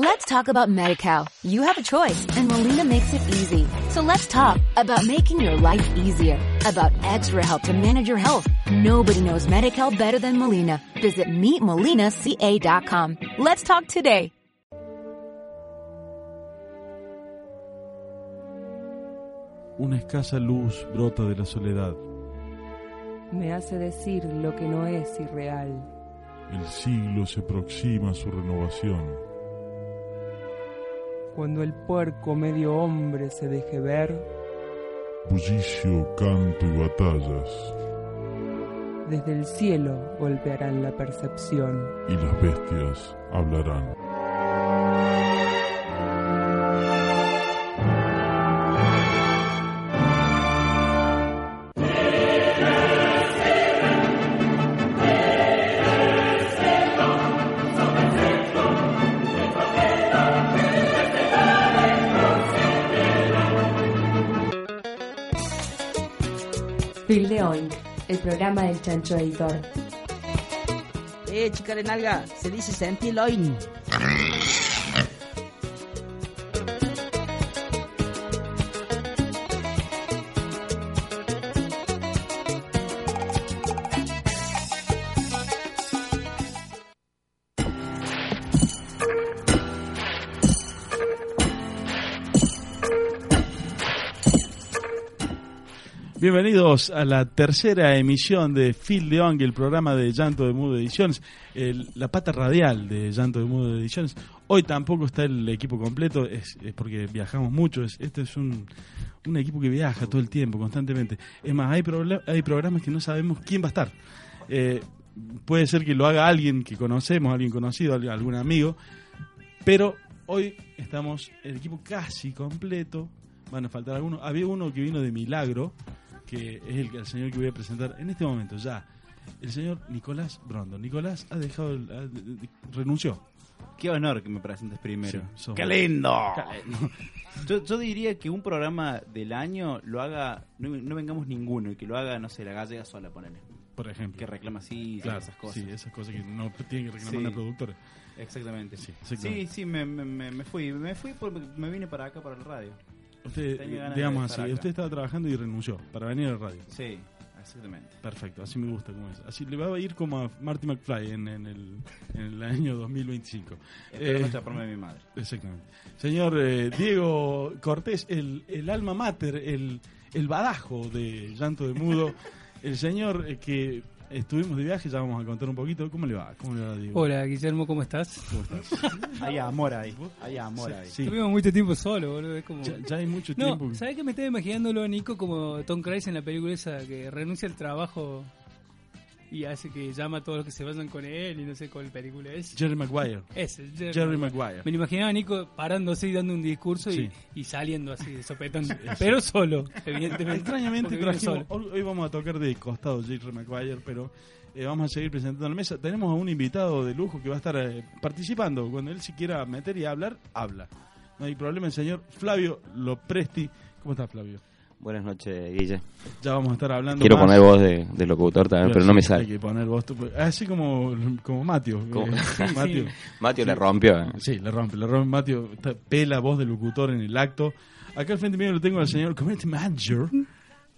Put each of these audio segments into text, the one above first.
Let's talk about MediCal. You have a choice and Molina makes it easy. So let's talk about making your life easier, about extra help to manage your health. Nobody knows MediCal better than Molina. Visit meetmolinaca.com. Let's talk today. Una escasa luz brota de la soledad. Me hace decir lo que no es irreal. El siglo se aproxima a su renovación. Cuando el puerco medio hombre se deje ver, Bullicio, canto y batallas, desde el cielo golpearán la percepción. y las bestias hablarán. Programa del chancho editor. Eh, chica de nalga, se dice sentiloin. Bienvenidos a la tercera emisión de Phil Ong, el programa de Llanto de Mudo Ediciones, la pata radial de Llanto de Mudo Ediciones. Hoy tampoco está el equipo completo, es, es porque viajamos mucho. Es, este es un, un equipo que viaja todo el tiempo, constantemente. Es más, hay, hay programas que no sabemos quién va a estar. Eh, puede ser que lo haga alguien que conocemos, alguien conocido, algún amigo, pero hoy estamos el equipo casi completo. Van a faltar algunos. Había uno que vino de milagro, que es el, el señor que voy a presentar en este momento ya. El señor Nicolás Brondo. Nicolás ha dejado, el- ha- de- de- renunció. Qué honor que me presentes primero. Sí, ¡Qué lindo! Yo, yo diría que un programa del año lo haga, no, no vengamos ninguno, y que lo haga, no sé, la gallega sola, ponele. Por ejemplo. Que reclama así, Claro, esas cosas. Sí, esas cosas que no tienen que reclamar Sí. la productora. Exactamente. Sí, Sí, exactamente. sí, me, me, me- me fui. Me fui porque me vine para acá, para la radio. Usted, ganas digamos así, acá. usted estaba trabajando y renunció para venir a la radio. Sí, exactamente. Perfecto, así me gusta como es. Así le va a ir como a Marty McFly en, en el, en el año 2025. Espero Eh, no de mi madre. Exactamente. Señor eh, Diego Cortés, el, el alma mater, el, el badajo de Llanto de Mudo, el señor eh, que estuvimos de viaje, ya vamos a contar un poquito. ¿Cómo le va? ¿Cómo le va, Diego? Hola, Guillermo, ¿cómo estás? ¿Cómo estás? Hay amor ahí. Hay amor ahí. Sí, Tuvimos mucho tiempo solo, boludo. Es como... ya, ya hay mucho No, tiempo. ¿sabes que me estaba imaginándolo a Nico como Tom Cruise en la película esa que renuncia al trabajo y hace que llama a todos los que se vayan con él y no sé cuál película es? Jerry Maguire. Ese, Jerry, Jerry Maguire. Me lo imaginaba a Nico parándose y dando un discurso Sí. y, y saliendo así de sopetón. Pero solo, evidentemente. Extrañamente trajimos, solo. hoy, hoy vamos a tocar de costado Jerry Maguire, pero eh, vamos a seguir presentando la mesa. Tenemos a un invitado de lujo que va a estar eh, participando. Cuando él se quiera meter y hablar, habla. No hay problema, el señor Flavio Lopresti. ¿Cómo está Flavio? Buenas noches, Guille. Ya vamos a estar hablando Quiero más. poner voz de, de locutor también, pero no me Hay sale. que poner voz. Así como, como Matio. Eh, Matio. Le rompió. eh. Sí, le rompe, le rompe Matio. Está- Pela voz de locutor en el acto. Acá al frente mío lo tengo al señor Community Manager.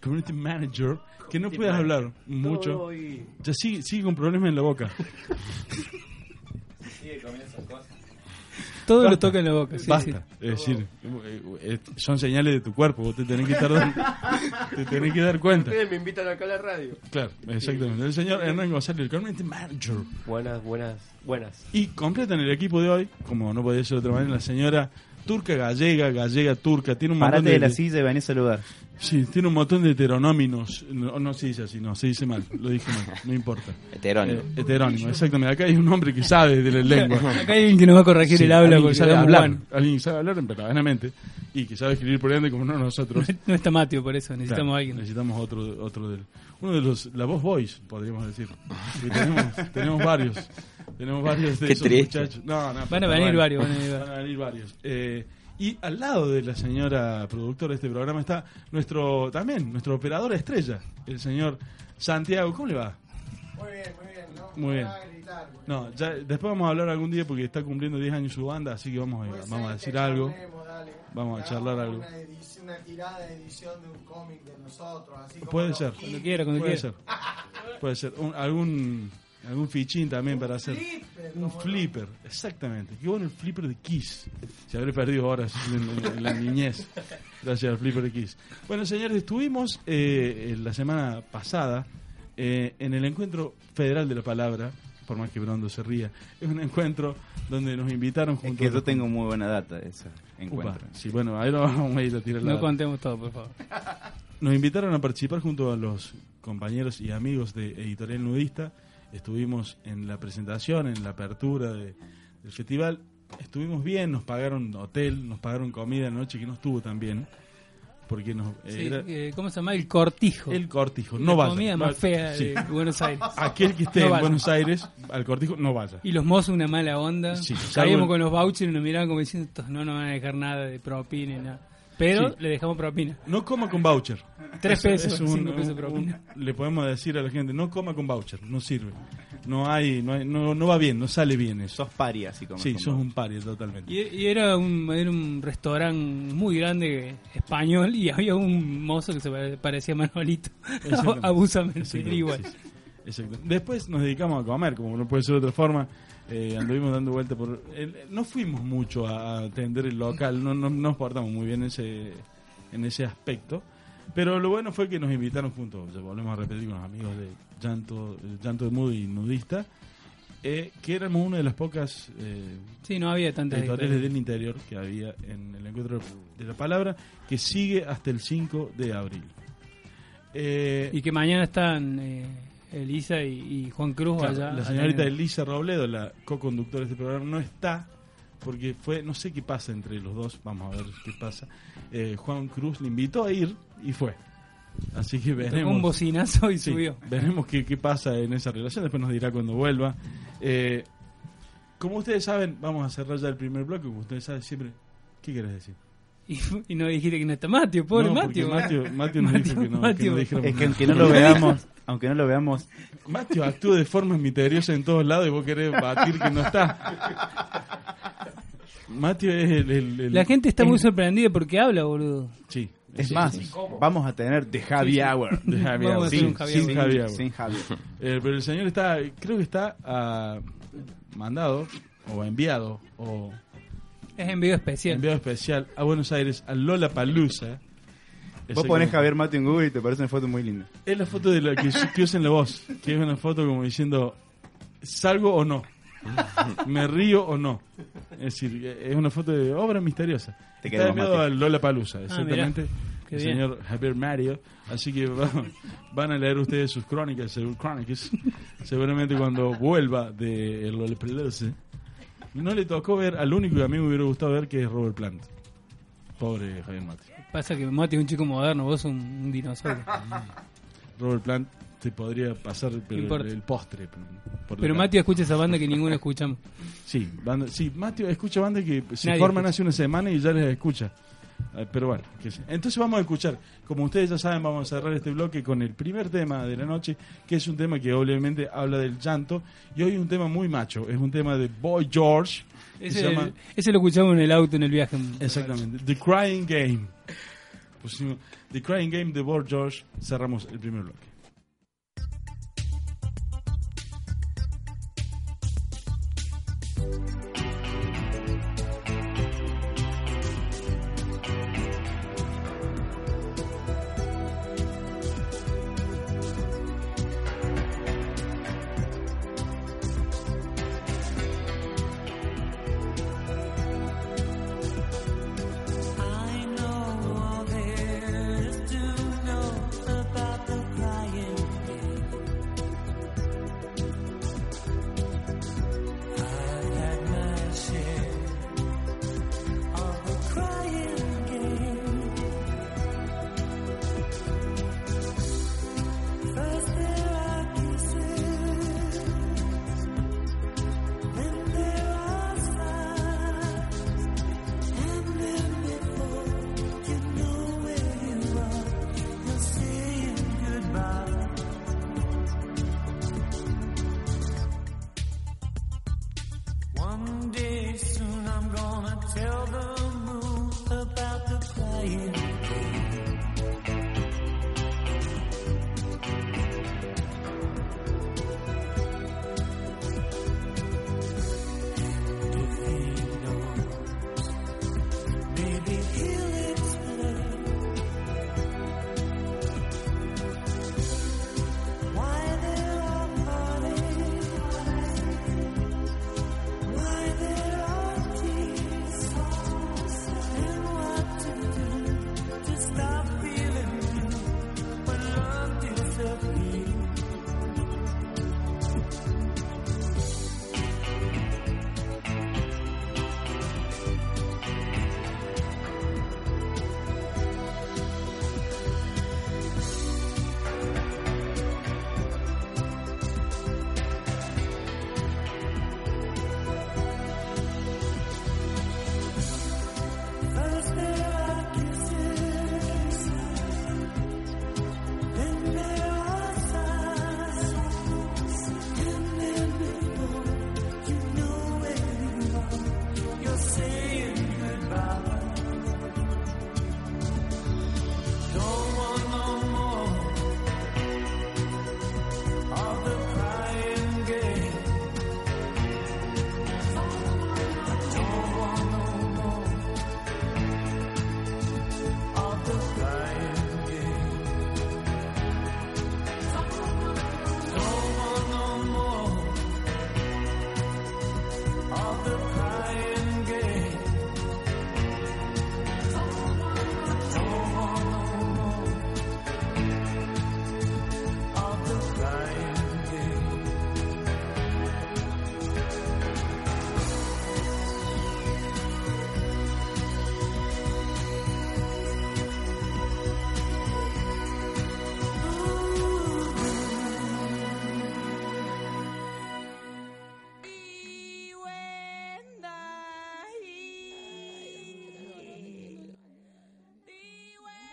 Community Manager. Que no puedes hablar mucho. Ya sigue, sigue con problemas en la boca. Todo lo Basta. toca en la boca. Sí, Basta. sí. Es decir, eh, eh, son señales de tu cuerpo. Vos te tenés que estar dando- te tenés que dar cuenta. Ustedes me invitan acá a la radio. Claro, exactamente. El señor Hernán González, el Community Manager. Buenas, buenas, buenas. Y completan el equipo de hoy, como no podía ser de otra manera, la señora turca gallega, gallega turca. Tiene un montón Parate de, de la silla y vení a saludar. Sí, tiene un montón de heteronóminos. No, no se dice así, no, se dice mal. Lo dije mal, no importa. Heterónimo. Eh, heterónimo, exactamente. Acá hay un hombre que sabe de la lengua. Acá hay alguien que nos va a corregir Sí, el habla porque sabe hablar, Juan. alguien que sabe hablar verdaderamente y que sabe escribir por ende como no nosotros. No está Mateo, por eso necesitamos Claro, a alguien. Necesitamos otro, otro del, uno de los, la voz voice, podríamos decir. Y tenemos, tenemos varios, tenemos varios de Qué esos triste. muchachos. No, no, Van a pero venir varios, van a venir varios. Van a venir varios. Eh, y al lado de la señora productora de este programa está nuestro, también, nuestro operador estrella, el señor Santiago. ¿Cómo le va? Muy bien, muy bien. No, Muy bien. No, voy a gritar, güey. No, ya, después vamos a hablar algún día porque está cumpliendo 10 años su banda, así que vamos a, Puede vamos a decir algo. charlemos, dale. Vamos a charlar algo. Una, edición- una tirada de edición de un cómic de nosotros. Así como Puede ser. Cuando quiera, cuando Puede quiera. ser. Puede ser. Un- algún, algún fichín también para hacer. flipper, Un como no. flipper, exactamente. Qué bueno el flipper de Kiss. Se habré perdido horas en, en- en la niñez. Gracias al flipper de Kiss. Bueno, señores, estuvimos eh, la semana pasada eh, en el encuentro federal de la palabra. Por más que Brondo se ría, es un encuentro donde nos invitaron Es junto que a yo los- tengo muy buena data de ese Upa, encuentro. sí, bueno, ahí lo vamos a ir a tirar la No contemos todo, por favor. nos invitaron a participar junto a los compañeros y amigos de Editorial Nudista. Estuvimos en la presentación, en la apertura de- del festival. Estuvimos bien, nos pagaron hotel, nos pagaron comida anoche, que no estuvo tan bien. Porque nos, eh, Sí, era eh, ¿Cómo se llama? El cortijo. el cortijo. La No vaya. comida más fea de Buenos Aires. Aquel que esté No en vaya. Buenos Aires, al cortijo, no vaya. Y los mozos una mala onda. Sí, salvo- con los vouchers y nos miraban como diciendo, estos no nos van a dejar nada de propina ni nada. Pero Sí. le dejamos propina. No coma con voucher. Tres Eso pesos, es un- cinco pesos propina. un- le podemos decir a la gente, no coma con voucher, no sirve. No hay, no, hay- no, no va bien, no sale bien eso. Sos pari así como. Sí, sos un paria totalmente. Y, y era un, era un restaurante muy grande español y había un mozo que se pare- parecía a Manolito. Abusamente, igual. sí, sí. Exacto. Después nos dedicamos a comer, como no puede ser de otra forma. Eh, anduvimos dando vuelta por... no fuimos mucho a atender el local, no, no, no nos portamos muy bien en ese, en ese aspecto. Pero lo bueno fue que nos invitaron juntos, ya volvemos a repetir con los amigos de Llanto, eh, Llanto de Moody y Nudista, eh, que éramos una de las pocas eh, Sí, no había tantas editoriales del interior que había en el encuentro de la palabra, que sigue hasta el 5 de abril. Eh, Y que mañana están Elisa y, y Juan Cruz Claro, allá. la señorita allá Elisa Robledo, la co-conductora de este programa, no está porque fue, no sé qué pasa entre los dos, vamos a ver qué pasa. Eh, Juan Cruz le invitó a ir y fue. Así que Tocó veremos. un bocinazo y Sí, subió. Veremos qué, qué pasa en esa relación, después nos dirá cuando vuelva. Eh, como ustedes saben, vamos a cerrar ya el primer bloque, como ustedes saben siempre. ¿Qué quieres decir? Y, y no dijiste que no está Mateo, pobre No, Mateo. Mateo- Mateo nos dijo que no- que no Es que aunque no lo veamos, aunque no lo veamos, Mateo actúa de forma misteriosa en todos lados y vos querés batir que no está. Mateo es el, el- el- La gente está es- muy sorprendida porque habla, boludo. Sí. es sí, más, sí. vamos a tener The Javi Sí, sí. Hour. De Javi Hour, Javi sin. Javi Hour. Sin Javi. Eh, pero el señor está, creo que está ah, mandado o enviado o Es envío especial. enviado especial a Buenos Aires, a Lola Palusa. Vos ponés Javier Mateo en Google y te parece una foto muy linda. Es la foto de la que, que usa en la voz, que es una foto como diciendo, ¿salgo o no? ¿Me río o no? Es decir, es una foto de obra misteriosa. Te Está enviado a Lola Palusa, Ah, exactamente. Qué el bien. señor Javier Mario. Así que va- van a leer ustedes sus crónicas, sus crónicas, seguramente cuando vuelva de el Lola Palusa. No le tocó ver al único que a mí me hubiera gustado ver, que es Robert Plant. Pobre Javier Mati. Pasa que Mateo es un chico moderno, vos un, un dinosaurio. Robert Plant te podría pasar pero el, el postre. por- Pero. Mateo escucha esa banda que ninguno escuchamos. Sí, banda, sí, Mateo escucha bandas que se Nadie forman escucha. hace una semana y ya les escucha. Pero bueno, que sí. entonces vamos a escuchar, como ustedes ya saben, vamos a cerrar este bloque con el primer tema de la noche, que es un tema que obviamente habla del llanto, y hoy un tema muy macho, es un tema de Boy George, Ese, se llama, ese lo escuchamos en el auto en el viaje. exactamente, The Crying Game. Pusimos The Crying Game de Boy George, cerramos el primer bloque. Bye.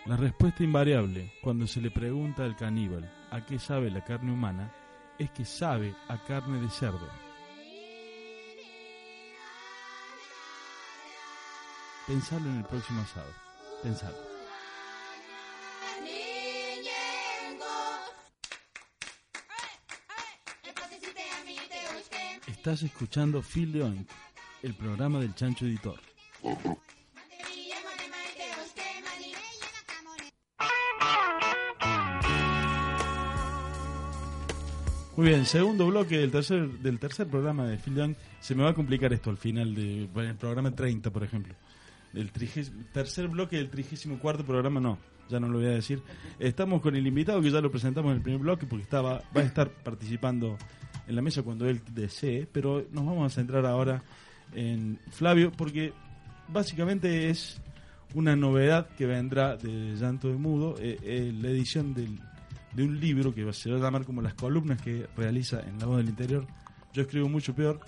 La respuesta invariable cuando se le pregunta al caníbal a qué sabe la carne humana es que sabe a carne de cerdo. Pensalo en el próximo asado. Pensalo. Estás escuchando Phil de el programa del Chancho Editor. Muy bien, segundo bloque del tercer, del tercer programa de Phil de Oink. Se me va a complicar esto al final del programa 30, por ejemplo. El trigés- tercer bloque del trigésimo cuarto programa, no, ya no lo voy a decir. Estamos con el invitado que ya lo presentamos en el primer bloque porque estaba, va a estar participando en la mesa cuando él desee, pero nos vamos a centrar ahora en Flavio porque básicamente es una novedad que vendrá de Llanto de Mudo, eh, eh, la edición del- de un libro que se va a llamar como las columnas que realiza en La Voz del Interior. Yo escribo mucho peor.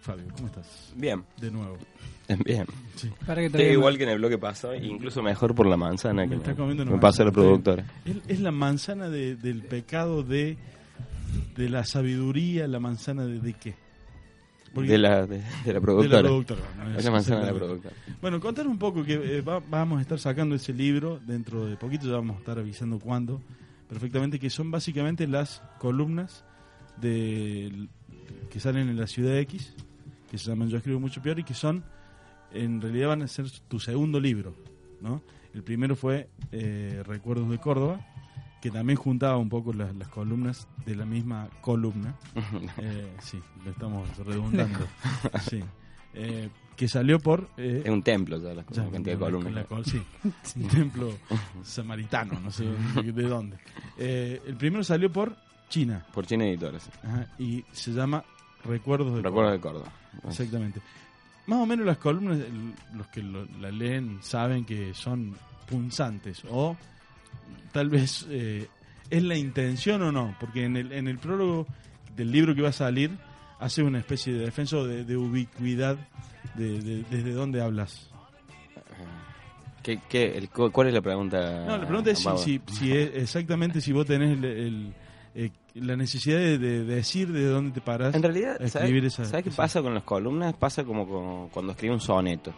Fabio, ¿cómo estás? Bien. De nuevo. Bien. Sí. Para que Estoy traiga- igual que en el bloque pasado, incluso mejor por la manzana Me que está me, comiendo una me pasó la productora. Es, es la manzana de- del pecado de, de la sabiduría, la manzana de, de qué? Porque- De la, de, de la productora. De la productora, ¿no? Es la manzana de la productora. Bueno, contar un poco que eh, va- vamos a estar sacando ese libro dentro de poquito, ya vamos a estar avisando cuándo, perfectamente, que son básicamente las columnas de, que salen en la Ciudad X, que se llaman Yo escribo mucho peor y que son, en realidad van a ser tu segundo libro, ¿no? El primero fue eh, Recuerdos de Córdoba, que también juntaba un poco las, las columnas de la misma columna. Eh, sí, lo estamos redundando. sí. Eh, que salió por... eh, Es un templo ya la ya, cantidad de la- columnas. la col- sí, un templo samaritano, no sé de dónde. Eh, el primero salió por China. Por China Editores. Ajá, y se llama Recuerdos de Recuerdos de Córdoba. Exactamente. Más o menos las columnas, el- los que lo- la leen saben que son punzantes o tal vez eh, es la intención o no, porque en el, en el prólogo del libro que va a salir hace una especie de defensa de, de ubicuidad de, de- desde dónde hablas. ¿Qué, qué, el, cu- ¿Cuál es la pregunta? No, la pregunta es si, si, si es exactamente si vos tenés el, el, eh, la necesidad de, de decir de dónde te parás. En realidad, ¿sabes, escribir esa, ¿sabes qué esa- pasa con las columnas? Pasa como con- cuando escribe un soneto.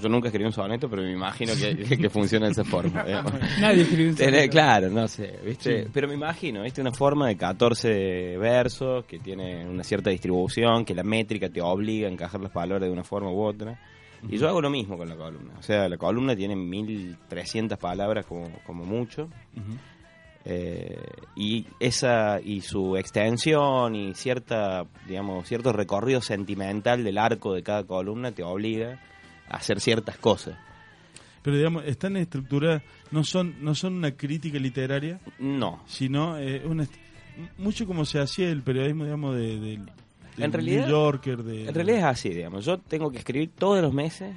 Yo nunca escribí un soneto, pero me imagino que, que funciona de esa forma. digamos. Nadie escribió un soneto. Claro, no sé, ¿viste? Sí. Pero me imagino, ¿viste? Una forma de 14 versos que tiene una cierta distribución, que la métrica te obliga a encajar las palabras de una forma u otra. Y yo hago lo mismo con la columna. O sea, la columna tiene 1300 palabras como, como mucho. Eh, y esa y su extensión y cierta digamos cierto recorrido sentimental del arco de cada columna te obliga hacer ciertas cosas Pero digamos, están estructuradas, no son, no son una crítica literaria, no sino eh, una mucho como se hacía el periodismo, digamos, de, del- del En realidad- New Yorker, de, En realidad es así, digamos. Yo tengo que escribir todos los meses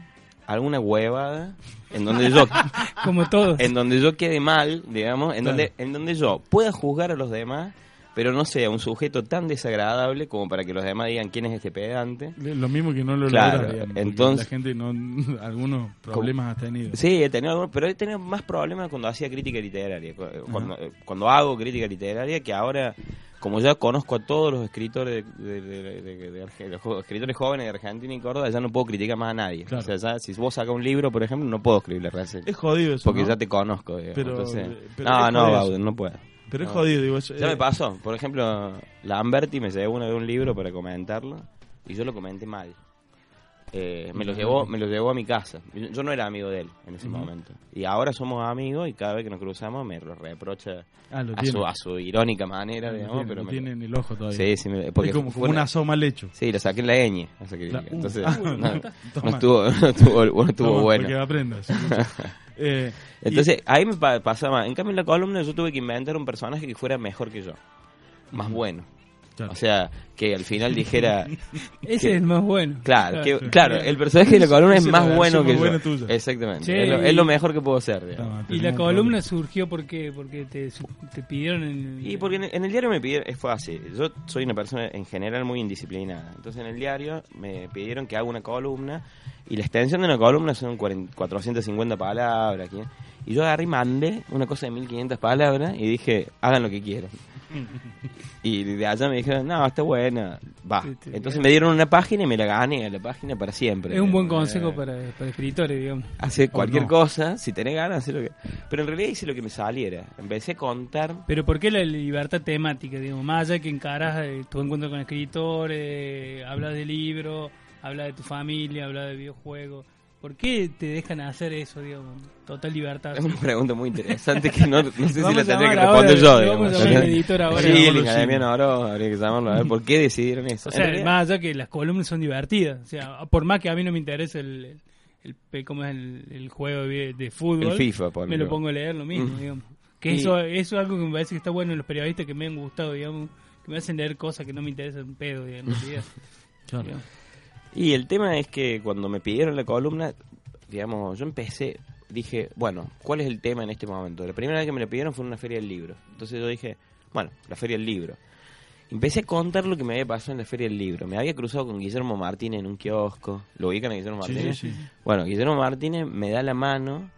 alguna huevada en donde yo Como todos. en donde yo quede mal, digamos, en Claro. donde en donde yo pueda juzgar a los demás, pero no sea un sujeto tan desagradable como para que los demás digan quién es este pedante. lo mismo que no lo Claro, digamos, porque entonces- la gente no algunos problemas ha tenido. Sí, he tenido algunos, pero he tenido más problemas cuando hacía crítica literaria, cuando, eh, cuando hago crítica literaria, que ahora, como ya conozco a todos los escritores de, de- los escritores jóvenes de Argentina y Córdoba, ya no puedo criticar más a nadie. Claro. O sea, ya, si vos sacas un libro, por ejemplo, no puedo escribirle reseña. Es jodido eso, Porque ¿no? ya te conozco, digamos. Pero- Entonces, pero no, no, Bauden, no puedo. Pero es No. jodido, digo, Ya eh, me pasó. Por ejemplo, Lamberti me llevó una de un libro para comentarlo y yo lo comenté mal. Eh, me lo llevó me lo llevó a mi casa. Yo, no era amigo de él en ese Ujú. momento. Y ahora somos amigos y cada vez que nos cruzamos me lo reprocha Ah, lo a, su, a su irónica manera, Lo digamos. tiene, pero lo tiene en el ojo todavía. Sí, sí, me- porque es como, fue como un una- asado mal hecho. Sí, lo saqué en la ñ. La- uh, Entonces, ah, no, estuvo, no estuvo, no estuvo Toma, bueno. Aprendas. Eh, Entonces, ahí me pa- pasaba. En cambio, en la columna yo tuve que inventar un personaje que fuera mejor que yo. Más bueno. Claro. O sea, que al final dijera. Ese que- es el más bueno. Claro, que, Claro. claro, el personaje de la columna es más bueno que más yo. buena tuya. Exactamente. Es, lo, es lo mejor que puedo ser. Toma, Y la columna surgió porque porque te, te pidieron en Y porque en el, en el diario me pidieron, fue así, yo soy una persona en general muy indisciplinada, entonces en el diario me pidieron que haga una columna y la extensión de una columna son 40 450 palabras, y yo agarré y mandé una cosa de 1500 palabras y dije, hagan lo que quieran. Y de allá me dijeron, no, está buena, va. Entonces me dieron una página y me la gané a la página para siempre. Es un buen digamos. consejo Eh, para, para escritores, digamos. Hacer cualquier no. cosa, si tenés ganas, hacer lo que... Pero en realidad hice lo que me saliera. Empecé a contar Pero ¿por qué la libertad temática? Digamos, más allá que encaras eh, tu encuentro con escritores, hablas de libros, hablas de tu familia, hablas de videojuegos. ¿Por qué te dejan hacer eso, digamos? Total libertad. Es una pregunta muy interesante que no, no sé si la tendría que ahora, responder yo. digamos. vamos a llamar al editor ahora. Sí, Academia habría que llamarlo a ver por qué decidieron eso. O sea, realidad- más allá que las columnas son divertidas. O sea, por más que a mí no me interese el, el, el- ¿cómo es el, el juego de, de fútbol, El FIFA, me ponele. lo pongo a leer lo mismo, Mm. digamos. Que Y- eso, eso es algo que me parece que está bueno en los periodistas que me han gustado, digamos, que me hacen leer cosas que no me interesan un pedo, digamos. Claro. Digamos. Y el tema es que cuando me pidieron la columna, digamos, yo empecé, dije, bueno, ¿cuál es el tema en este momento? La primera vez que me la pidieron fue en una feria del libro. Entonces yo dije, bueno, la feria del libro. Empecé a contar lo que me había pasado en la feria del libro. Me había cruzado con Guillermo Martínez en un kiosco. ¿Lo ubican a Guillermo Sí, Martínez? sí. Bueno, Guillermo Martínez me da la mano.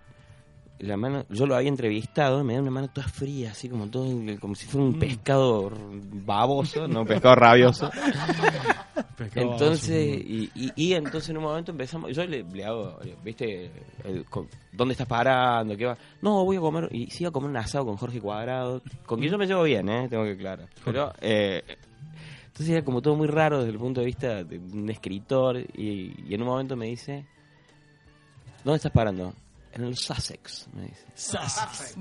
La mano, yo lo había entrevistado, me da una mano toda fría, así como todo, como si fuera un pescado baboso, no un pescado rabioso. Pescado Entonces, baboso, y, y, y entonces en un momento empezamos, yo le, le hago, ¿viste? El- con- ¿Dónde estás parando? ¿Qué va? No, voy a comer, y sí a comer un asado con Jorge Cuadrado, con quien yo me llevo bien, ¿eh? Tengo que claro. Pero, eh, entonces era como todo muy raro desde el punto de vista de un escritor, y, y en un momento me dice, ¿dónde estás parando? En el Sussex, me dice.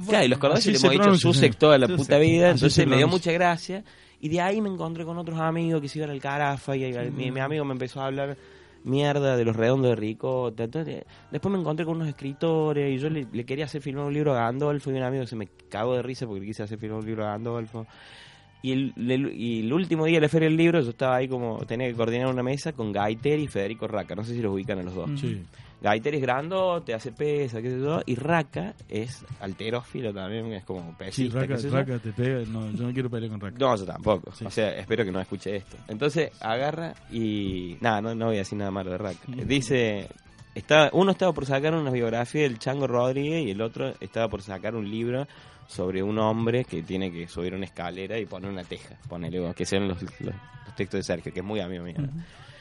Claro, y los cordobeses le hemos dicho Sussex toda la Sussex. puta vida, Así entonces me dio mucha gracia. Y de ahí me encontré con otros amigos que se iban al Carafa y, y mi, mi amigo me empezó a hablar mierda de los redondos de Ricota. Entonces, después me encontré con unos escritores y yo le, le quería hacer filmar un libro a Gandolfo y un amigo se me cagó de risa porque le quise hacer filmar un libro a Gandolfo. Y el, el- y el último día de la Feria del Libro yo estaba ahí como, tenía que coordinar una mesa con Gaiter y Federico Raca. No sé si los ubican a los dos. Sí. Gaiter es grandote, hace pesa, qué sé yo, y Raca es alterófilo también, es como Sí, pesista, qué sé yo. Raca te pega. No, yo no quiero pelear con Raca. No, yo tampoco. Sí. O sea, espero que no escuche esto. Entonces agarra y. Nada, no, no voy a decir nada malo de Raca. Dice. Está, uno estaba por sacar una biografía del Chango Rodríguez y el otro estaba por sacar un libro sobre un hombre que tiene que subir una escalera y poner una teja. Ponele, que sean los, los- los textos de Sergio, que es muy amigo mío.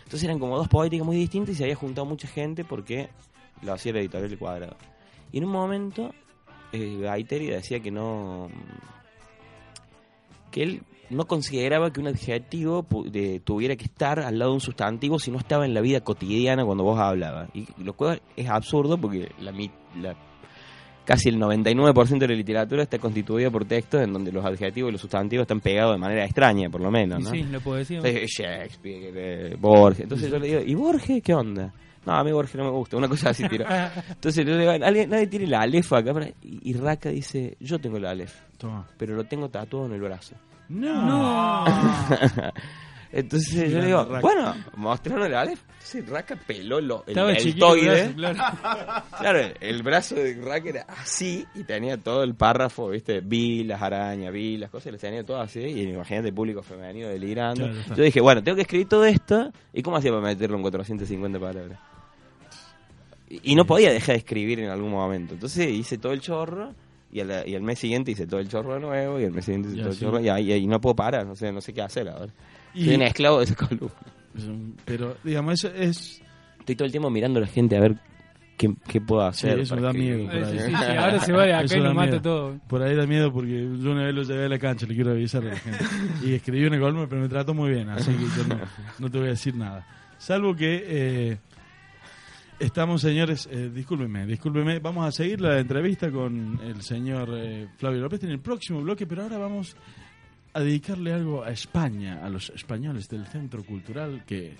Entonces eran como dos poéticas muy distintas y se había juntado mucha gente porque lo hacía la editorial El Cuadrado. Y en un momento, eh, decía que no. que él no consideraba que un adjetivo de- tuviera que estar al lado de un sustantivo si no estaba en la vida cotidiana cuando vos hablabas. Y lo cual es absurdo porque la, la- casi el 99% de la literatura está constituida por textos en donde los adjetivos y los sustantivos están pegados de manera extraña, por lo menos. ¿no? sí, la poesía. Entonces, Shakespeare, eh, Borges. Entonces yo le digo, ¿y Borges qué onda? No, a mí Borges no me gusta, una cosa así tiro. Entonces yo le digo, ¿alguien- nadie tiene la Aleph acá. para-?" Y, y Raka dice, yo tengo la Aleph, Toma. pero lo tengo tatuado en el brazo. No. Entonces yo le digo, bueno, mostraron el Aleph. Entonces Raka peló lo, el el deltoide. claro. Claro, el, el brazo de Raka era así y tenía todo el párrafo, ¿viste? Vi las arañas, vi las cosas, y las tenía todas así. Y imagínate el público femenino delirando. Claro. Yo dije, bueno, tengo que escribir todo esto. ¿Y cómo hacía para meterlo en 450 palabras? Y, y no podía dejar de escribir en algún momento. Entonces hice todo el chorro. Y al, y al mes siguiente hice todo el chorro de nuevo. Y al mes siguiente hice Y todo el chorro. Y, ahí- y no puedo parar. O sea, no sé qué hacer ahora. Y- Soy un esclavo de esa columna. Pero, digamos, eso es. Estoy todo el tiempo mirando a la gente a ver qué, qué puedo Sí, hacer. eso para da miedo. por Sí, ahí. sí, sí, ahora se va de acá Eso y da lo mata miedo. todo. Por ahí da miedo porque yo una vez lo llevé a la cancha, le quiero avisar a la gente. Y escribí una columna, pero me trató muy bien, así que yo no, no te voy a decir nada. Salvo que eh, estamos, señores, eh, discúlpenme, discúlpenme, vamos a seguir la entrevista con el señor eh, Flavio López en el próximo bloque, pero ahora vamos a dedicarle algo a España, a los españoles del Centro Cultural que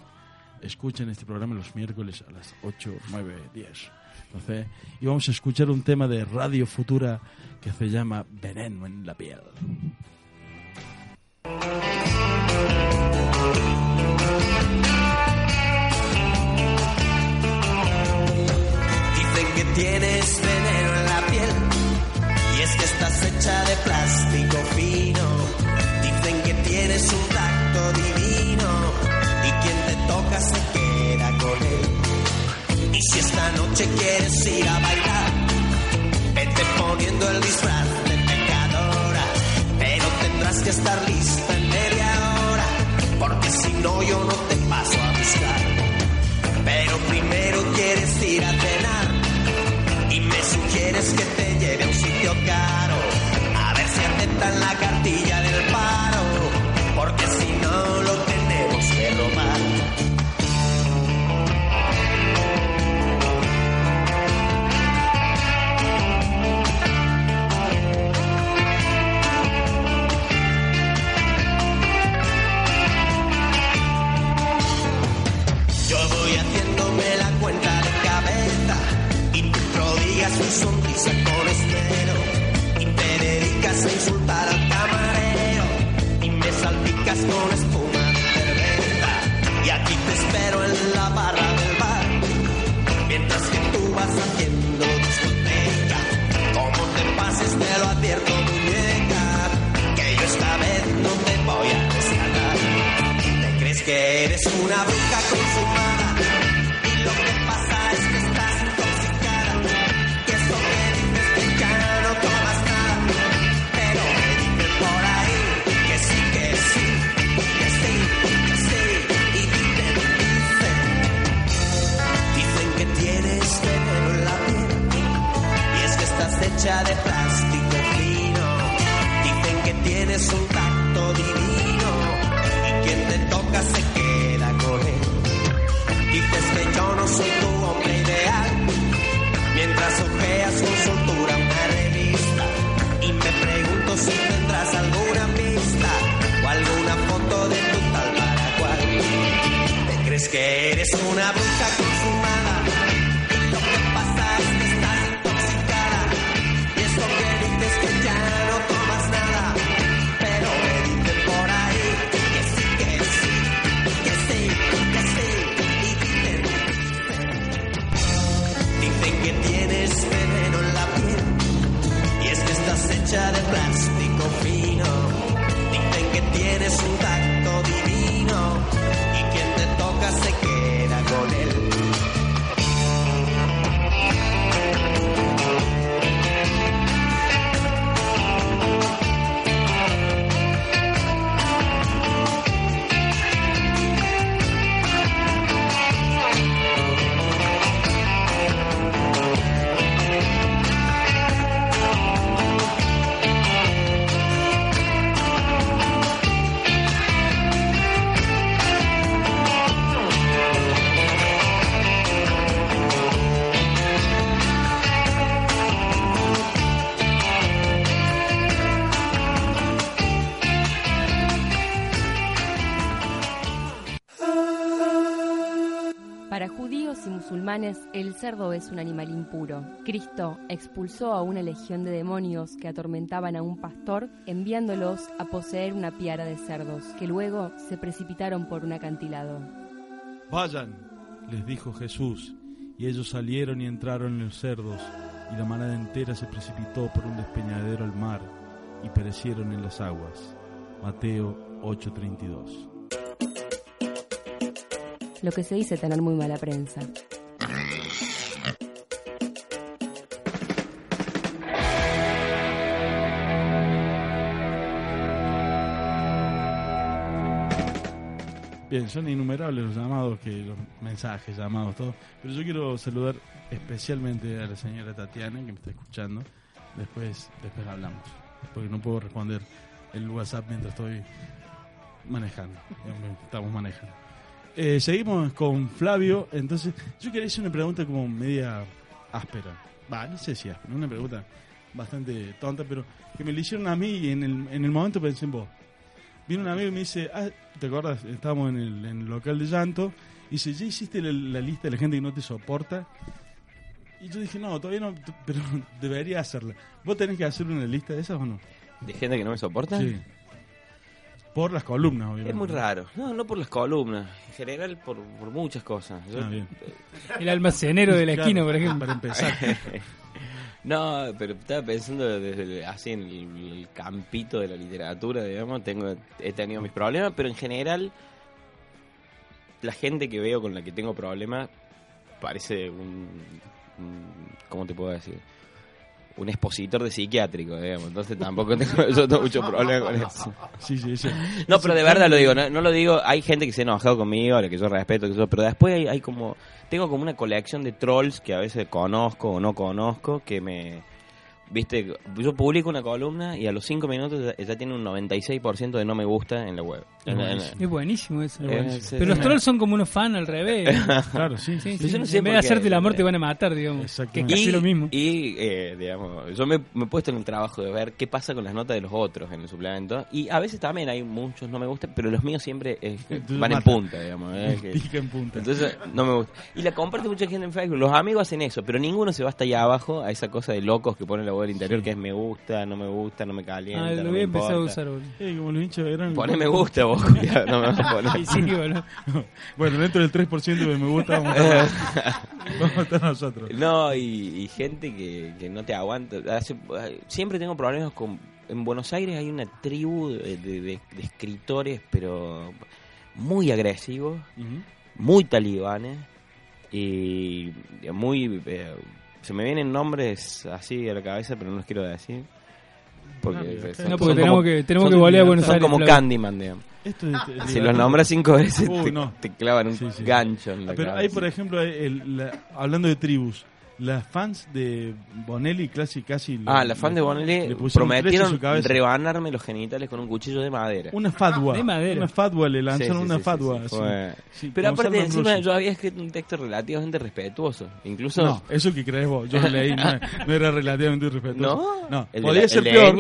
escuchan este programa los miércoles a las 8, 9, 10. Entonces, y vamos a escuchar un tema de Radio Futura que se llama Veneno en la piel. Dicen que tienes veneno en la piel y es que estás hecha de plástico fino. Tienes un tacto divino y quien te toca se queda con él. Y si esta noche quieres ir a bailar, vete poniendo el disfraz de pecadora, pero tendrás que estar lista en media hora, porque si no yo no te paso a buscar. Pero primero quieres ir a cenar musulmanes, el cerdo es un animal impuro. Cristo expulsó a una legión de demonios que atormentaban a un pastor, enviándolos a poseer una piara de cerdos, que luego se precipitaron por un acantilado. Vayan, les dijo Jesús, y ellos salieron y entraron en los cerdos, y la manada entera se precipitó por un despeñadero al mar, y perecieron en las aguas. Mateo 8:32. Lo que se dice tener muy mala prensa. Bien, son innumerables los llamados, que los mensajes, llamados, todo. Pero yo quiero saludar especialmente a la señora Tatiana, que me está escuchando. Después, después hablamos, porque no puedo responder el WhatsApp mientras estoy manejando. Estamos manejando. Eh, seguimos con Flavio. Entonces, yo quería hacer una pregunta como media áspera. Va, no sé si áspera, una pregunta bastante tonta, pero que me la hicieron a mí y en el, en el momento pensé en vos. Vino un amigo y me dice, ah, ¿te acuerdas? Estábamos en el, en el local de llanto. Y dice, ¿ya hiciste la, la lista de la gente que no te soporta? Y yo dije, no, todavía no, pero debería hacerla. ¿Vos tenés que hacer una lista de esas o no? ¿De gente que no me soporta? Sí. Por las columnas, obviamente. Es muy raro. No, no por las columnas. En general, por, por muchas cosas. Yo- Ah, bien. El almacenero de la Claro, esquina, por ejemplo. Para empezar. No, pero estaba pensando desde el- así en el, el campito de la literatura, digamos, tengo he tenido mis problemas, pero en general la gente que veo con la que tengo problemas parece un, un- ¿cómo te puedo decir? Un expositor de psiquiátrico, digamos, entonces tampoco tengo yo tengo mucho problema con eso. Sí, sí, sí. No, pero de verdad lo digo, no, no lo digo, hay gente que se ha enojado conmigo, a la que yo respeto, que yo- pero después hay, hay como, tengo como una colección de trolls que a veces conozco o no conozco, que me, viste, yo publico una columna y a los cinco minutos ya, ya tiene un 96% de no me gusta en la web. Es En- en- buenísimo. Es buenísimo eso. Es buenísimo. Pero los trolls son como unos fans al revés. Claro, sí. Sí, Yo sí. no sé en vez de hacerte el amor te van a matar, digamos. Que es Exactamente. casi y, lo mismo. y, eh, digamos, yo me, me he puesto en el trabajo de ver qué pasa con las notas de los otros en el suplemento. Y a veces también hay muchos no me gustan, pero los míos siempre eh, van en punta, digamos. eh, que- en punta. Entonces, no me gusta. Y la comparte mucha gente en Facebook. Los amigos hacen eso, pero ninguno se va hasta allá abajo a esa cosa de locos que ponen la voz del interior, que es me gusta, no me gusta, no me calienta. Ah, lo voy a empezar a usar, boludo. Eh, como los hinchas eran... Poné me gusta vos, culiao, no me vas a poner. Y sí, boludo. Bueno, dentro del 3% de me gusta vamos a estar, vamos a estar nosotros. No, y, y gente que, que no te aguanta. Hace- siempre tengo problemas con... En Buenos Aires hay una tribu de, de- de- de escritores, pero muy agresivos, muy talibanes y muy... eh, se me vienen nombres así a la cabeza, pero no los quiero decir. Porque, Ah, son- No, porque tenemos como- que, tenemos que volver a Buenos son Aires. como. Candyman, digamos. Esto es- Si los nombras cinco veces, Uy, te, no. te clavan un Sí, sí. gancho en la Ah, Pero cabeza. hay, por ejemplo, el- la- hablando de tribus, las fans de Bonelli casi casi... Ah, la fan de Bonelli prometieron rebanarme los genitales con un cuchillo de madera. Una fatwa. De madera. Una fatwa, le lanzaron Sí, sí, una sí, fatwa. sí, sí, así. fue- Sí, Pero aparte, encima yo había escrito un texto relativamente respetuoso. Incluso. No, eso que crees vos. Yo lo leí, no, no era relativamente respetuoso. ¿No? ¿El de podía la- ser peor.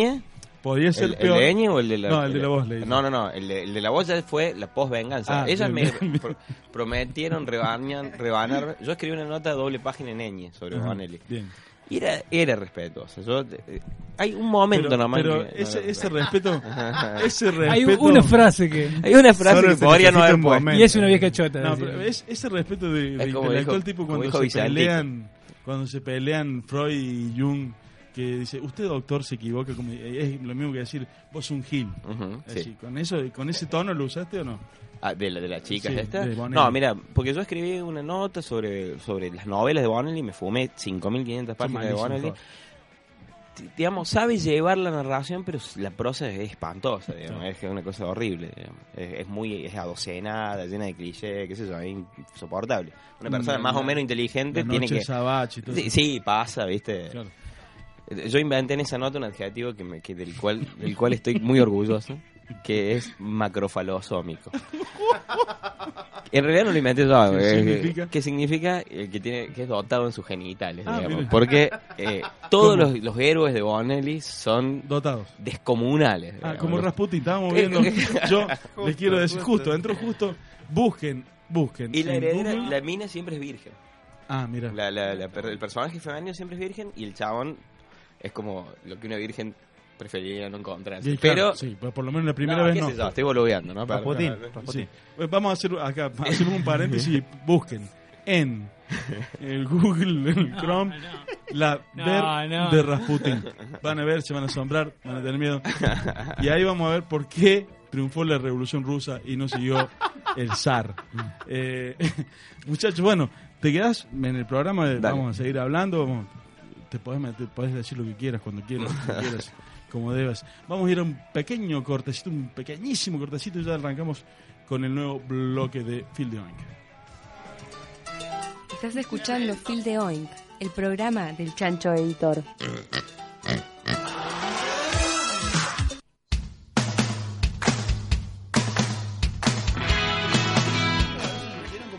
Podía ser ¿El, el peor. de Ñ o el de la No, el de la voz leí. No, no, no. El de, el de la voz ya fue la post-venganza. Ah, Ellas bien, me bien, pro- prometieron rebañan, rebanar. Yo escribí una nota de doble página en Ñ sobre Ajá, Bonelli. Bien. Y era, era respetuoso. Yo, eh, hay un momento Pero, nomás. pero que- ese, ese respeto, ese respeto... Hay una frase que. Hay una frase que podría no haber un puesto. momento. Y es una vieja chota. No, pero es, ese respeto de, de Es como dijo- tipo cuando se Vicentito. pelean, cuando se pelean Freud y Jung, que dice, usted doctor se equivoca, como, es lo mismo que decir, vos un gil. Ujú, Así, sí. con eso, con ese tono lo usaste o no? Ah, de la, de la chica Sí, esta. No, mira, porque yo escribí una nota sobre, sobre las novelas de Bonelli, me fumé 5.500 páginas de. T- Digamos, sabe llevar la narración, pero la prosa es espantosa, digamos, es que es una cosa horrible. Es, es muy es adocenada, llena de clichés, qué sé yo, es insoportable. Una persona La- más o menos inteligente La tiene que... y todo Sí, sí, pasa, ¿viste? Claro. Yo inventé en esa nota un adjetivo que, me, que del cual del cual estoy muy orgulloso, que es macrofalosómico. En realidad no lo inventé yo. ¿Qué eh, significa? Que significa eh, que tiene que es dotado en sus genitales, Ah, digamos. mira. Porque eh, todos los, los héroes de Bonelli son Dotados. descomunales. Ah, digamos. como Rasputin, estábamos viendo. Yo les quiero decir, justo, entró justo, busquen, busquen. Y la heredera, Google. la mina siempre es virgen. Ah, mira. La- la- la per- el personaje femenino siempre es virgen y el chabón es como lo que una virgen preferiría no encontrarse. Claro, Pero, sí, pues por lo menos la primera No, vez qué no. estoy boludeando, ¿no? Rasputín. Sí. Pues vamos a hacer acá, hacemos un paréntesis, busquen en el Google, el No, Chrome, no. la No, ver no. de Rasputin. Van a ver, se van a asombrar, van a tener miedo. Y ahí vamos a ver por qué triunfó la revolución rusa y no siguió el zar. Eh, muchachos, bueno, te quedas en el programa, Dale. vamos a seguir hablando, vamos, te podés, meter- podés decir lo que quieras, cuando quieras, como quieras, como debas. Vamos a ir a un pequeño cortecito, un pequeñísimo cortecito y ya arrancamos con el nuevo bloque de Field de Oink. Estás escuchando Phil de Oink, el programa del Chancho Editor.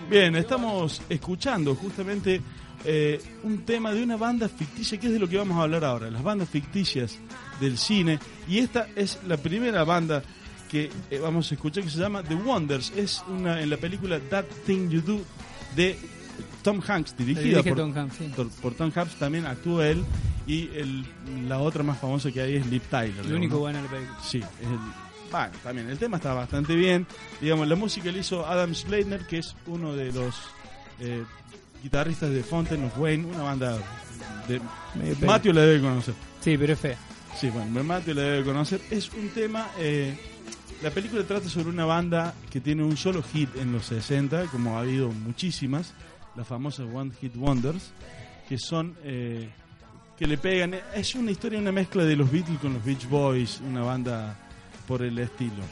Bien, estamos escuchando justamente eh, un tema de una banda ficticia, que es de lo que vamos a hablar ahora, las bandas ficticias del cine. Y esta es la primera banda que eh, vamos a escuchar que se llama The Wonders. Es una en la película That Thing You Do de Tom Hanks, dirigida por Tom Hanks, sí. por, por Tom Hanks. También actúa él y el- la otra más famosa que hay es Liv Tyler. Digamos, único ¿no? bueno de la película. Sí, es el- bueno, también el tema está bastante bien. Digamos, la música la hizo Adam Schleitner, que es uno de los eh, guitarristas de Fountain of Wayne, una banda de la debe conocer. Sí, pero es fea. Sí, bueno, Matthew la debe conocer. Es un tema. eh, la película trata sobre una banda que tiene un solo hit en los 60, como ha habido muchísimas, las famosas One Hit Wonders, que son. eh, que le pegan. Es una historia, una mezcla de los Beatles con los Beach Boys, una banda por el estilo.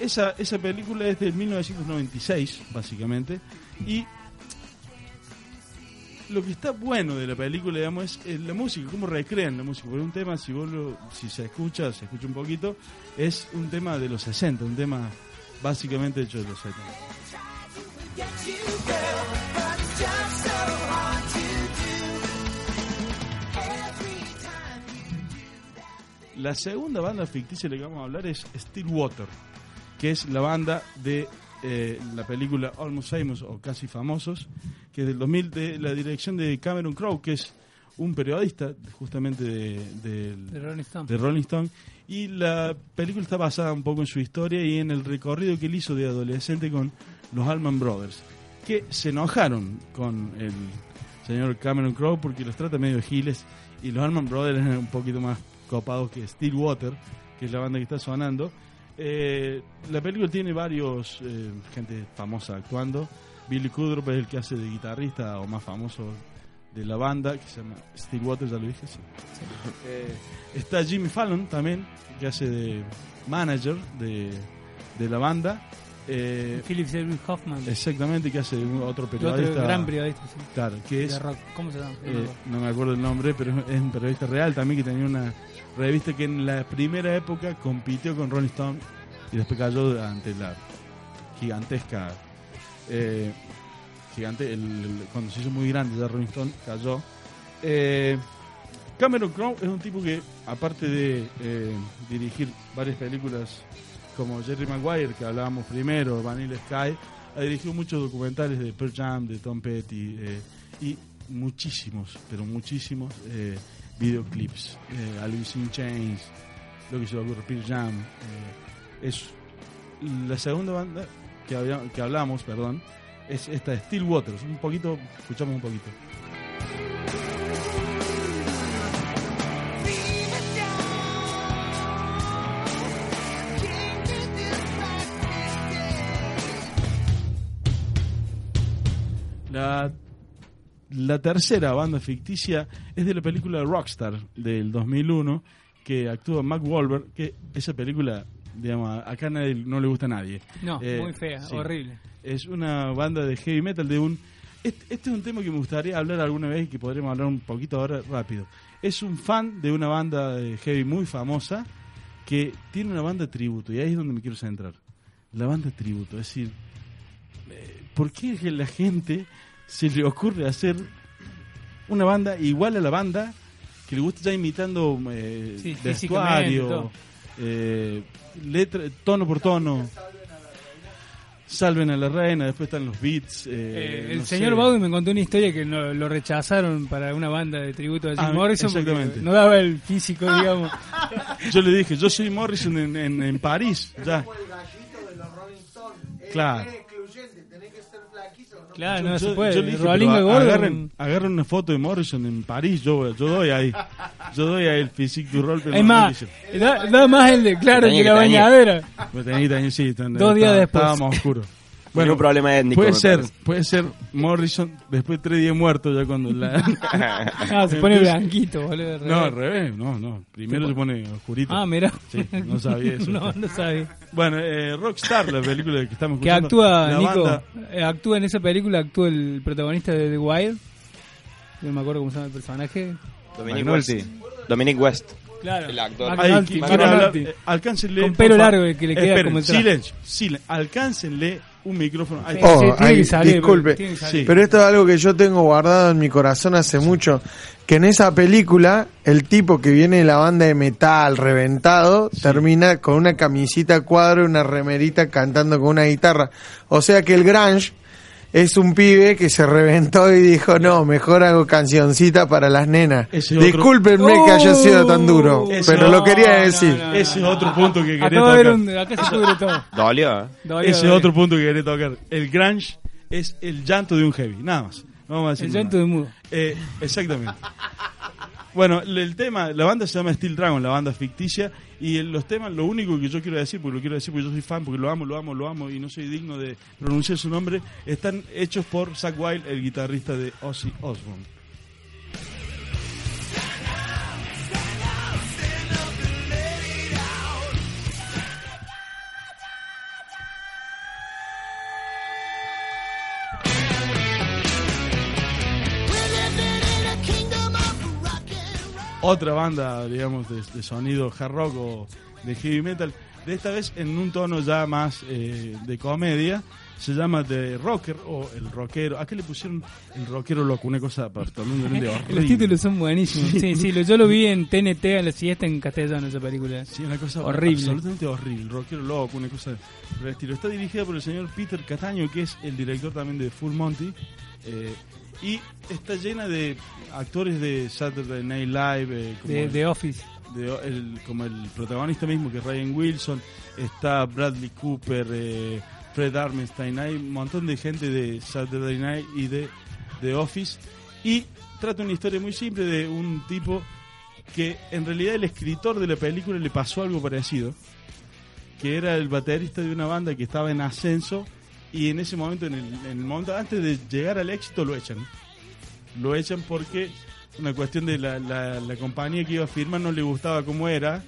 Esa, esa película es de 1996, básicamente, y lo que está bueno de la película, es, la música, cómo recrean la música. Porque un tema, si vos si se escucha, se escucha un poquito, es un tema de los 60, un tema básicamente hecho de los 70. La segunda banda ficticia de la que vamos a hablar es Stillwater, que es la banda de eh, la película Almost Famous o Casi Famosos, que es del 2000 de la dirección de Cameron Crowe, que es un periodista justamente de, del- De Rolling Stone. de Rolling Stone. Y la película está basada un poco en su historia y en el recorrido que él hizo de adolescente con los Allman Brothers, que se enojaron con el señor Cameron Crowe porque los trata medio giles y los Allman Brothers eran un poquito más copados que Stillwater, que es la banda que está sonando. Eh, la película tiene varios eh, gente famosa actuando. Billy Cudrup es el que hace de guitarrista o más famoso de la banda, que se llama Stillwater, ya lo dije. sí. Eh, está Jimmy Fallon también, que hace de manager de, de la banda. Eh, Philip Seymour Hoffman. exactamente, que hace un- otro Otro periodista. gran periodista, sí. Claro, que es rock. ¿Cómo se llama? eh, no me acuerdo el nombre, pero es un periodista real también que tenía una revista que en la primera época compitió con Rolling Stone y después cayó ante la gigantesca eh, gigante cuando se hizo muy grande ya Rolling Stone cayó. Eh, Cameron Crowe es un tipo que aparte de eh, dirigir varias películas como Jerry Maguire que hablábamos primero Vanilla Sky ha dirigido muchos documentales de Pearl Jam de Tom Petty y muchísimos pero muchísimos videoclips Alice in Chains lo que se le ocurre Pearl Jam es la segunda banda que, había- hablamos perdón es esta de Stillwater un poquito escuchamos un poquito. La, la tercera banda ficticia es de la película Rockstar del 2001, que actúa Mark Wahlberg, que esa película, digamos, acá nadie, no le gusta a nadie. No, Eh, muy fea, sí. horrible. Es una banda de heavy metal de un... Este, este es un tema que me gustaría hablar alguna vez y que podremos hablar un poquito ahora rápido. Es un fan de una banda de heavy muy famosa que tiene una banda tributo y ahí es donde me quiero centrar. La banda tributo, es decir, eh, ¿por qué a la gente se le ocurre hacer una banda igual a la banda que le gusta ya imitando eh, Sí, vestuario. Eh, letra, tono por tono? Salven a la reina, después están los beats. eh, Eh, el no señor. Bowden me contó una historia que lo, lo rechazaron para una banda de tributo a Jim Ah, Morrison exactamente. no daba el físico, digamos. Yo le dije, yo soy Morrison en, en, en París, ya. Claro. Claro, Yo- no yo- se puede. yo dije, agarren, agarren una foto de Morrison en París, yo, yo doy ahí. Yo doy ahí el physique du rol. Es más, da, da más el de, claro, que la bañadera. Tenía sí, ten- Dos días después. Estábamos oscuros. Bueno, un problema étnico. Puede ser, parece. puede ser Morrison después de tres días muerto ya cuando la... Ah, se pone blanquito, boludo. al No, al revés. no, no. Primero se pone oscurito. Ah, mira. Sí, no sabía eso. no, no sabía. Bueno, eh, Rockstar, la película que estamos Que escuchando. actúa, la Nico, banda- eh, actúa en esa película, actúa el protagonista de The Wire. No me acuerdo cómo se llama el personaje. Dominic. West. Dominic West. Claro. El actor. Que- hablar, eh, alcáncenle. Con pelo largo, que le queda Esperen, como el traje. Silencio, silencio. Alcáncenle un micrófono. Ahí. Oh, sí, salir, disculpe. Sí. pero esto es algo que yo tengo guardado en mi corazón hace mucho. Que en esa película, el tipo que viene de la banda de metal reventado, termina con una camisita cuadro y una remerita cantando con una guitarra. O sea que el grunge es un pibe que se reventó y dijo, no, mejor hago cancioncita para las nenas. Otro- Discúlpenme que haya sido tan duro, Ese pero no, lo quería no, decir. no, no. Ese es otro punto que quería tocar. un, acá se pudre todo. Dolió, ¿eh? Dolió, Ese es otro punto que quería tocar. El grunge es el llanto de un heavy, nada más. Vamos a decir El llanto más. de mudo. Eh, exactamente. Bueno, el tema, la banda se llama Steel Dragon, la banda ficticia, y los temas, lo único que yo quiero decir, porque lo quiero decir porque yo soy fan, porque lo amo, lo amo, lo amo, y no soy digno de pronunciar su nombre, están hechos por Zach Wild, el guitarrista de Ozzy Osbourne. Otra banda, digamos, de, de sonido hard rock o de heavy metal, de esta vez en un tono ya más eh, de comedia, se llama The Rocker o El Rockero. ¿A qué le pusieron El Rockero Loco? Una cosa horrible. Los títulos son buenísimos. Sí, sí, lo- yo lo vi en TNT a la siesta en castellano esa película. Sí, una cosa Horrible. absolutamente horrible. Rockero Loco, una cosa el estilo. Está dirigida por el señor Peter Cataño, que es el director también de Full Monty. eh, y está llena de actores de Saturday Night Live. eh, como De, el- de Office. de- el- como el protagonista mismo, que es Ryan Wilson, está Bradley Cooper, eh, Fred Armstein, hay un montón de gente de Saturday Night y de The Office. Y trata una historia muy simple de un tipo que en realidad el escritor de la película le pasó algo parecido, que era el baterista de una banda que estaba en ascenso y en ese momento, en el, en el momento antes de llegar al éxito, lo echan. Lo echan porque una cuestión de la, la, la compañía que iba a firmar no le gustaba cómo era,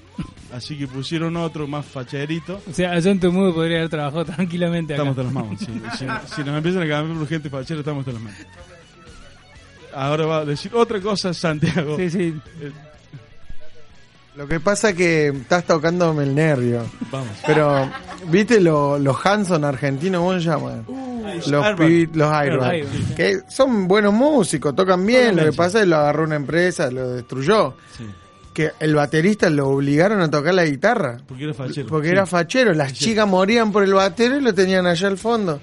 así que pusieron otro más facherito. O sea, Llanto Mudo podría haber trabajado tranquilamente acá. Estamos hasta las manos. sí. Si, si nos empiezan a cambiar por gente fachera, estamos hasta las manos. Ahora va a decir otra cosa, Santiago. Sí, sí. Eh, Lo que pasa es que estás tocándome el nervio. Vamos. Pero, ¿viste lo- los Hanson argentinos? ¿Cómo se llaman? los, Airbag. pibi- los. Airbag. Que son buenos músicos, tocan bien. Lo que pasa es que lo agarró una empresa, lo destruyó. Sí. Que el baterista lo obligaron a tocar la guitarra. Porque era fachero. Porque Sí. era fachero. Las chicas morían por el batero y lo tenían allá al fondo.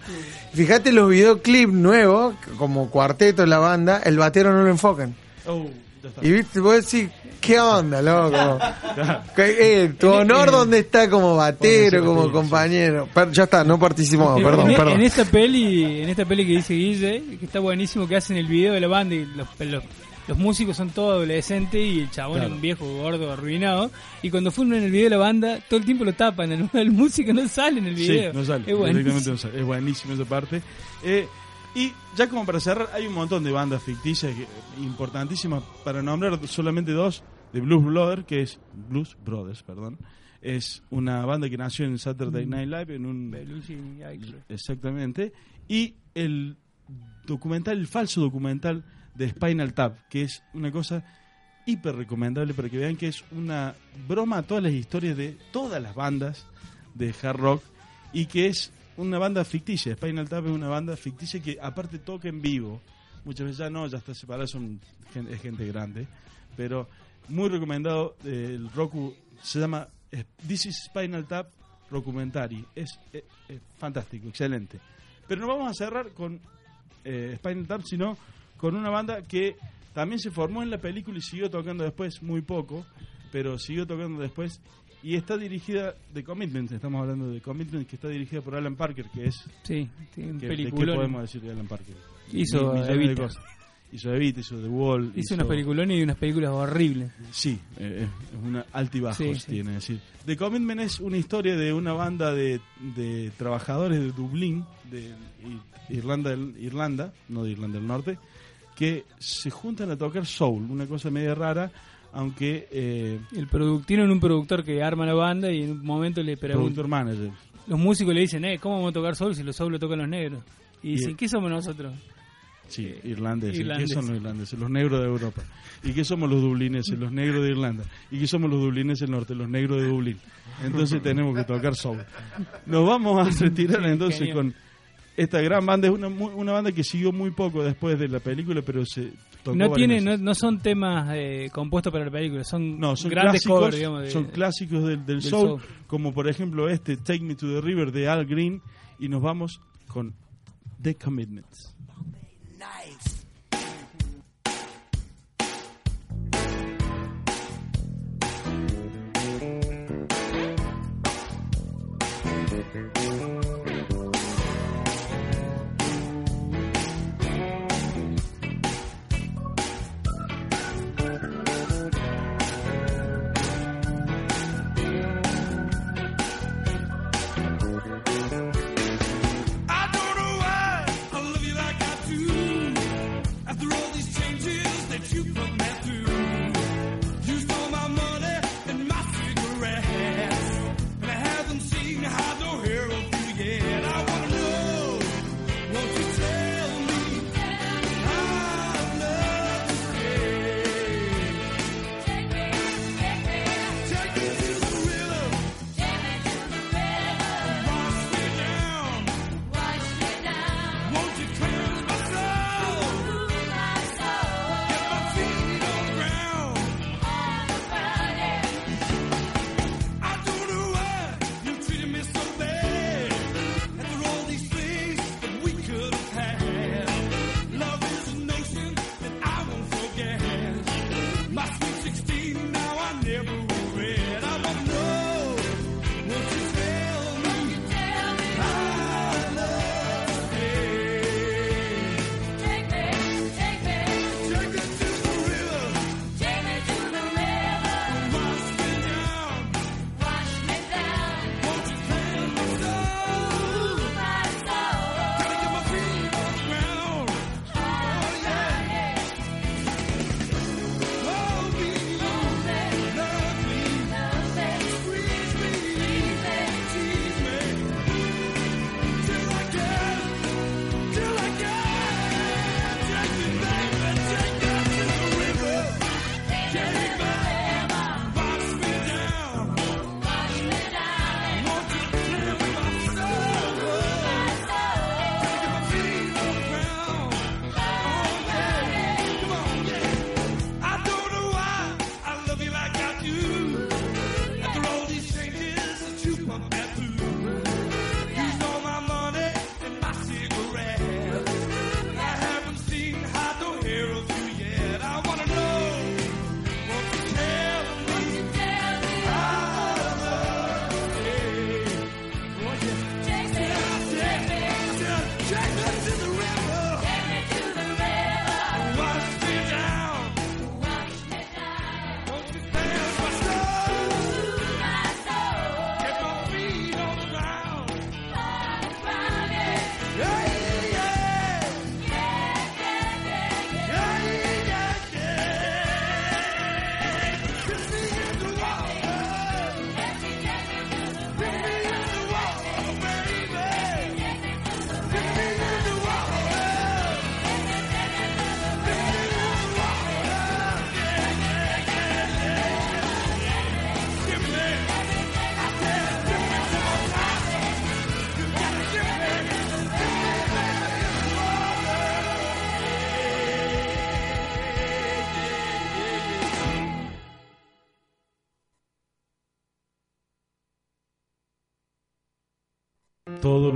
Fíjate los videoclips nuevos, como cuarteto la banda, el batero no lo enfocan. Oh, ya está. Y viste, vos decís, ¿qué onda, loco? Claro. ¿Qué- eh, ¿Tu honor dónde está como batero, como compañero? Per- ya está, no participamos, perdón, en, perdón. en esta peli, en esta peli que dice Guille, que está buenísimo que hacen el video de la banda y los, los, los músicos son todos adolescentes y el chabón Claro. es un viejo gordo arruinado y cuando filman el video de la banda todo el tiempo lo tapan, el, el músico no sale en el Sí, video. no sale. Es buenísimo. directamente no sale. Es buenísimo esa parte. Eh, y ya como para cerrar, hay un montón de bandas ficticias que- importantísimas. Para nombrar solamente dos, de Blues Brothers, que es Blues Brothers, perdón. Es una banda que nació en Saturday Night Live, en un... Exactamente. Y el documental, el falso documental de Spinal Tap, que es una cosa hiper recomendable para que vean que es una broma a todas las historias de todas las bandas de hard rock y que es una banda ficticia. Spinal Tap es una banda ficticia que aparte toca en vivo. Muchas veces ya no, ya está separada, son gente, es gente grande. Pero muy recomendado, eh, el Roku se llama eh, This is Spinal Tap documentary. Es, es- es fantástico, excelente. Pero no vamos a cerrar con eh, Spinal Tap, sino con una banda que también se formó en la película y siguió tocando después, muy poco, pero siguió tocando después. Y está dirigida de Commitment, estamos hablando de Commitment, que está dirigida por Alan Parker, que es... Sí, tiene un que- ¿De qué podemos decir de Alan Parker? Hizo Evita. cosas. Hizo Evita, hizo The Wall. Hizo unos peliculones y unas películas horribles. Sí, eh, es una altibajos Sí, tiene. Decir, The Commitment es una historia de una banda de, de trabajadores de Dublín, de Irlanda, Irlanda, no de Irlanda del Norte, que se juntan a tocar soul, una cosa media rara, aunque eh, El produc- tienen un productor que arma la banda y en un momento le pregunta. productor manager. Los músicos le dicen, eh, ¿cómo vamos a tocar soul si los soul lo tocan los negros? Y Y- dicen, ¿qué somos nosotros? Sí, irlandeses. irlandeses. ¿Qué son los irlandeses? Los negros de Europa. ¿Y qué somos los dublineses? Los negros de Irlanda. ¿Y qué somos los dublineses del norte? Los negros de Dublín. Entonces tenemos que tocar soul. Nos vamos a retirar entonces con esta gran banda. Es una, una banda que siguió muy poco después de la película, pero se tocó No, tiene, no, no son temas eh, compuestos para la película, son, No, son grandes clásicos, covers, digamos. de- son clásicos del, del del soul, soul. como por ejemplo este Take Me to the River de Al Green y nos vamos con The Commitments. I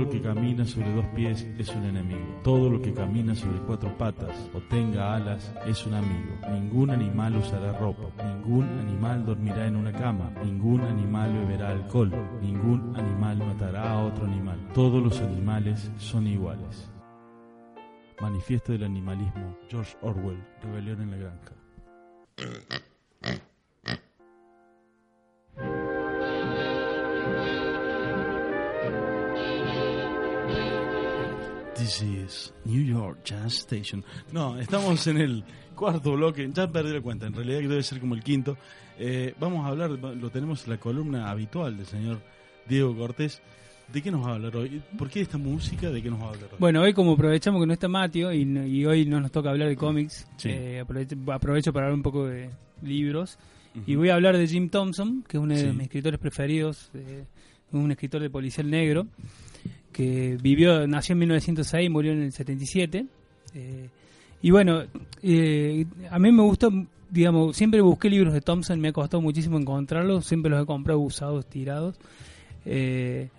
lo que camina sobre dos pies es un enemigo. Todo lo que camina sobre cuatro patas o tenga alas es un amigo. Ningún animal usará ropa. Ningún animal dormirá en una cama. Ningún animal beberá alcohol. Ningún animal matará a otro animal. Todos los animales son iguales. Manifiesto del animalismo. George Orwell. Rebelión en la granja. This is New York Jazz Station. No, estamos en el cuarto bloque. Ya perdí la cuenta. En realidad debe ser como el quinto. Eh, vamos a hablar, lo tenemos en la columna habitual del señor Diego Cortés. ¿De qué nos va a hablar hoy? ¿Por qué esta música? ¿De qué nos va a hablar hoy? Bueno, hoy como aprovechamos que no está Matio y, y hoy no nos toca hablar de cómics, Sí. eh, aprovecho, aprovecho para hablar un poco de libros. Y Ujú. voy a hablar de Jim Thompson, que es uno de Sí. mis escritores preferidos, eh, un escritor de policial negro, que vivió, nació en 1906 y murió en el 77. Eh, y bueno, eh, a mí me gusta, digamos, siempre busqué libros de Thompson, me ha costado muchísimo encontrarlos, siempre los he comprado usados, tirados. Eh,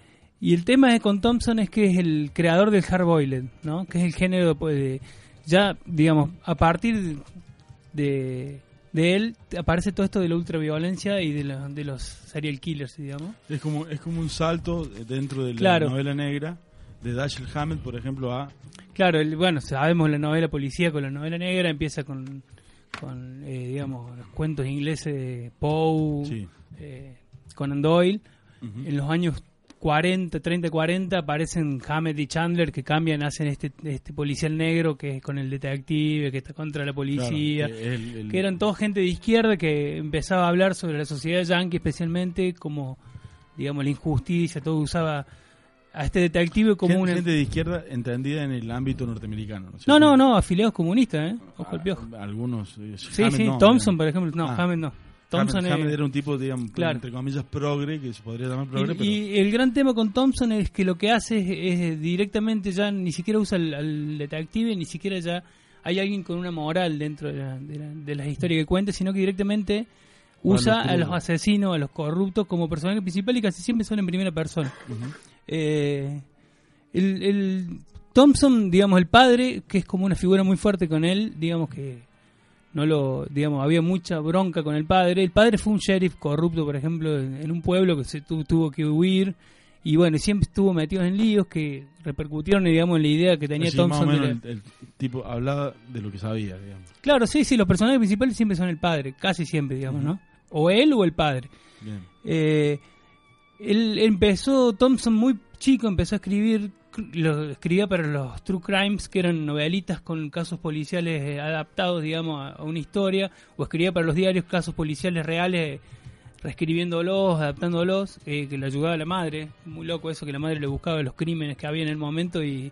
y el tema de con Thompson es que es el creador del hardboiled, ¿no? Que es el género pues, de ya digamos a partir de, de él aparece todo esto de la ultraviolencia y de, la- de los serial killers, digamos. Es como, es como un salto dentro de la Claro. novela negra de Dashiell Hammett, por ejemplo, a... Claro, el- bueno, sabemos la novela policía con la novela negra empieza con, con eh, digamos, los cuentos ingleses de Poe, Sí. eh, Conan Doyle. En los años 40, 30, 40 aparecen Hammett y Chandler que cambian, hacen este, este policial negro que es con el detective, que está contra la policía. Claro, el- el- que eran toda gente de izquierda que empezaba a hablar sobre la sociedad yankee especialmente como digamos la injusticia todo usaba a este detective como gente, una gente de izquierda entendida en el ámbito norteamericano. ¿no no no no afiliados comunistas eh ojo al Ah, piojo Algunos. eh, sí Hammett sí no, Thompson por ejemplo no Ah. Hammett no Thompson Hammett, es- Hammett era un tipo, digamos, Claro. entre comillas, progre, que se podría llamar progre, Y, pero... y el gran tema con Thompson es que lo que hace es, es directamente ya ni siquiera usa al, al detective, ni siquiera ya hay alguien con una moral dentro de, la- de, la- de las historias que cuenta, sino que directamente usa a los asesinos, a los corruptos como personaje principal y casi siempre son en primera persona. Eh, el, el Thompson, digamos, el padre, que es como una figura muy fuerte con él, digamos que no lo, digamos, había mucha bronca con el padre. El padre fue un sheriff corrupto, por ejemplo, en, en un pueblo que se tu- tuvo que huir y bueno, siempre estuvo metido en líos que repercutieron, digamos, en la idea que tenía más o Thompson. de menos la- el, el tipo hablaba de lo que sabía, digamos. Claro, sí, sí, los personajes principales siempre son el padre, casi siempre, digamos, ¿no? O él o el padre. Bien. Eh, él empezó, Thompson muy chico empezó a escribir, lo escribía para los True Crimes, que eran novelitas con casos policiales eh, adaptados, digamos, a, una historia, o escribía para los diarios casos policiales reales, reescribiéndolos, adaptándolos, eh, que le ayudaba a la madre. Muy loco eso, que la madre le buscaba los crímenes que había en el momento y...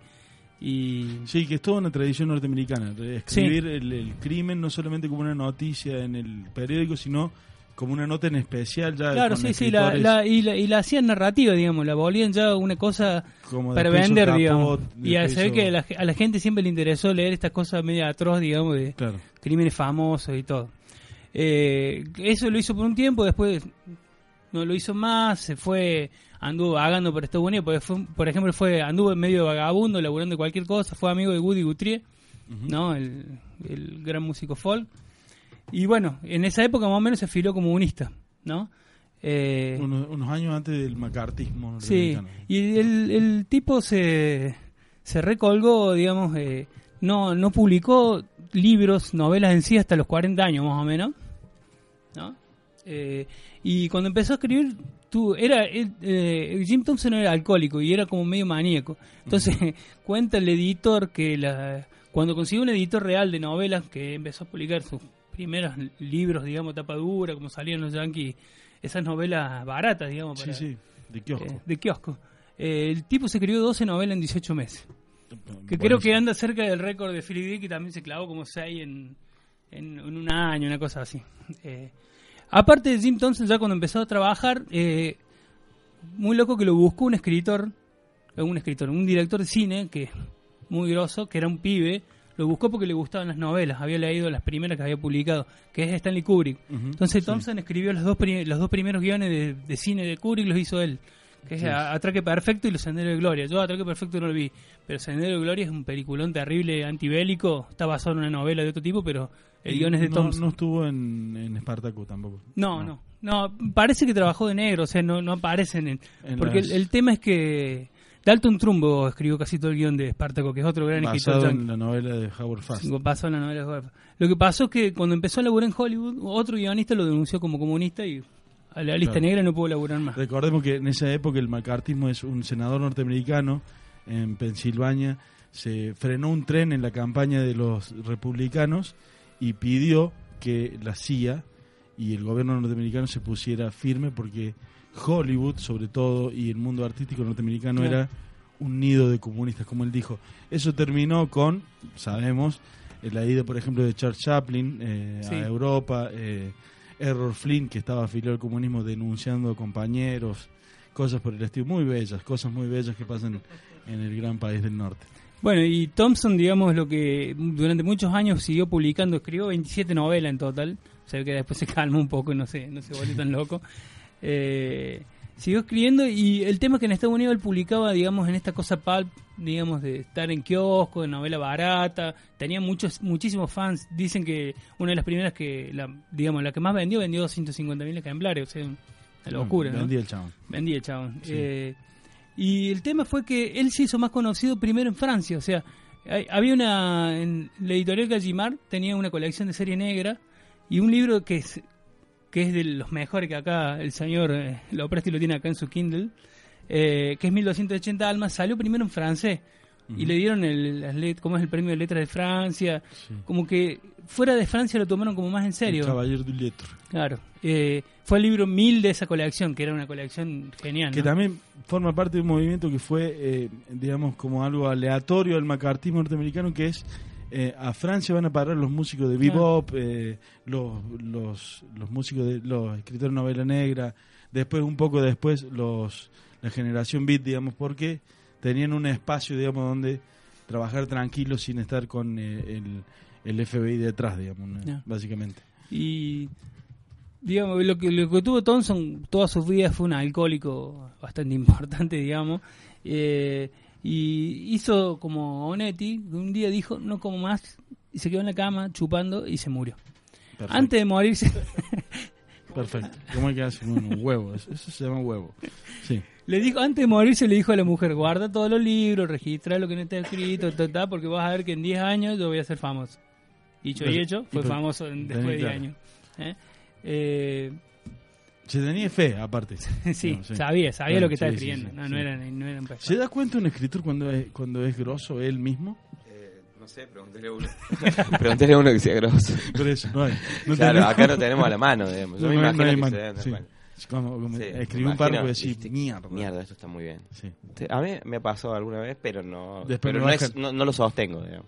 y Sí, que es toda una tradición norteamericana. Escribir el, el crimen no solamente como una noticia en el periódico, sino como una nota en especial ya Claro, sí, sí, la, la- y, la, y la hacían narrativa, digamos, la volvían ya una cosa como para vender, Capot, digamos. Y a, después se ve hizo- que a la, a la gente siempre le interesó leer estas cosas media atroz, digamos, de Claro. crímenes famosos y todo. Eh, eso lo hizo por un tiempo, después no lo hizo más, se fue, anduvo vagando por Estados Unidos, porque fue, por ejemplo, fue anduvo en medio vagabundo, laburando de cualquier cosa, fue amigo de Woody Guthrie, ¿no? El, el gran músico folk. Y bueno, en esa época más o menos se afilió comunista, ¿no? Eh, unos, unos años antes del macartismo Sí, y el, el tipo se, se recolgó, digamos, eh, no, no publicó libros, novelas en sí hasta los 40 años más o menos, ¿no? Eh, y cuando empezó a escribir, tú, era, eh, Jim Thompson era alcohólico y era como medio maníaco. Entonces cuenta el editor que la, cuando consiguió un editor real de novelas que empezó a publicar sus primeros libros, digamos, tapa dura, como salían los yankees, esas novelas baratas, digamos, Sí, para- sí, de kiosco. eh, de kiosco. Eh, el tipo se escribió 12 novelas en 18 meses. Que Buenísimo. creo que anda cerca del récord de Philip Dick, que también se clavó como 6 en, en, en un año, una cosa así. Eh, aparte de Jim Thompson, ya cuando empezó a trabajar, eh, muy loco que lo buscó un escritor, un escritor, un director de cine, que muy grosso, que era un pibe, lo buscó porque le gustaban las novelas, había leído las primeras que había publicado, que es Stanley Kubrick. Entonces sí. Thompson escribió los dos, los dos primeros guiones de, de cine de Kubrick, los hizo él, que es Sí. Atraque Perfecto y Los Senderos de Gloria. Yo Atraque Perfecto no lo vi, pero Sendero de Gloria es un peliculón terrible, antibélico, está basado en una novela de otro tipo, pero el guion es de no, Thompson. No estuvo en, en Espartaco tampoco. No, no, no, parece que trabajó de negro, o sea, no, no aparecen en... En porque las- el, el tema es que Dalton Trumbo escribió casi todo el guion de Espartaco, que es otro gran escritor Basado yankee. en la novela de Howard Fast. Pasó en la novela de Howard. Lo que pasó es que cuando empezó a laburar en Hollywood, otro guionista lo denunció como comunista y a la lista Claro. negra no pudo laburar más. Recordemos que en esa época el macartismo es un senador norteamericano en Pensilvania. Se frenó un tren en la campaña de los republicanos y pidió que la CIA y el gobierno norteamericano se pusiera firme porque Hollywood, sobre todo, y el mundo artístico norteamericano Claro. era un nido de comunistas, como él dijo. Eso terminó con, sabemos, eh, la ida, por ejemplo, de Charles Chaplin eh, Sí. a Europa, eh, Errol Flynn, que estaba afiliado al comunismo denunciando a compañeros, cosas por el estilo, muy bellas, cosas muy bellas que pasan en el gran país del norte. Bueno, y Thompson, digamos, lo que durante muchos años siguió publicando, escribió 27 novelas en total, o sea que después se calmó un poco y no se, no se volvió tan loco. Eh, siguió escribiendo y el tema es que en Estados Unidos él publicaba, digamos, en esta cosa pulp, digamos, de estar en kiosco, de novela barata, tenía muchos, muchísimos fans, dicen que una de las primeras que, la, digamos, la que más vendió, vendió 250.000 ejemplares, o sea, una locura, ¿no? Vendía el chabón. Vendía el chabón. Sí. Eh, y el tema fue que él se hizo más conocido primero en Francia. O sea, hay- había una. En la editorial Gallimard tenía una colección de serie negra y un libro que que es de los mejores que acá el señor eh, Lopresti lo tiene acá en su Kindle, eh, que es 1280 almas, salió primero en francés. Y le dieron el, las let- ¿cómo es el premio de letras de Francia. Como que fuera de Francia lo tomaron como más en serio. El Caballero du Lettre. Claro. Eh, fue el libro 1000 de esa colección, que era una colección genial. Que ¿no? también forma parte de un movimiento que fue, eh, digamos, como algo aleatorio al macartismo norteamericano, que es eh, a Francia van a parar los músicos de bebop, eh, los, los, los músicos de los escritores de novela negra, después, un poco después, los la generación beat, digamos, porque tenían un espacio, digamos, donde trabajar tranquilos sin estar con eh, el, el FBI detrás, digamos, básicamente. Y digamos, lo que, lo que tuvo Thompson toda su vida fue un alcohólico bastante importante, digamos. Eh, y hizo como Onetti, que un día dijo, no como más, y se quedó en la cama chupando y se murió. Perfecto. Antes de morirse, Perfecto. ¿Cómo es que hace un huevo? Eso, se llama huevo. Sí. le dijo, antes de morirse le dijo a la mujer, guarda todos los libros, registra lo que no está escrito, ta, ta, porque vas a ver que en 10 años yo voy a ser famoso. Dicho y hecho, fue famoso en- después de 10 claro. años. ¿eh? Eh, Se tenía fe, aparte. sí, No, sabía, sabía Claro, lo que estaba sí, escribiendo. sí, no, sí. no era, no era un. ¿Se da cuenta un escritor cuando es, cuando es grosso él mismo? No sé, pregúntele a uno. pregúntele a uno que sea grosso. Por eso, no hay. No claro, tenemos- acá no tenemos a la mano, digamos. Yo No, me imagino que se como- como Sí, escribí un párrafo y viste, mierda. Mierda, esto está muy bien. A mí me pasado alguna vez, pero no, Después pero es- no, no lo sostengo, digamos.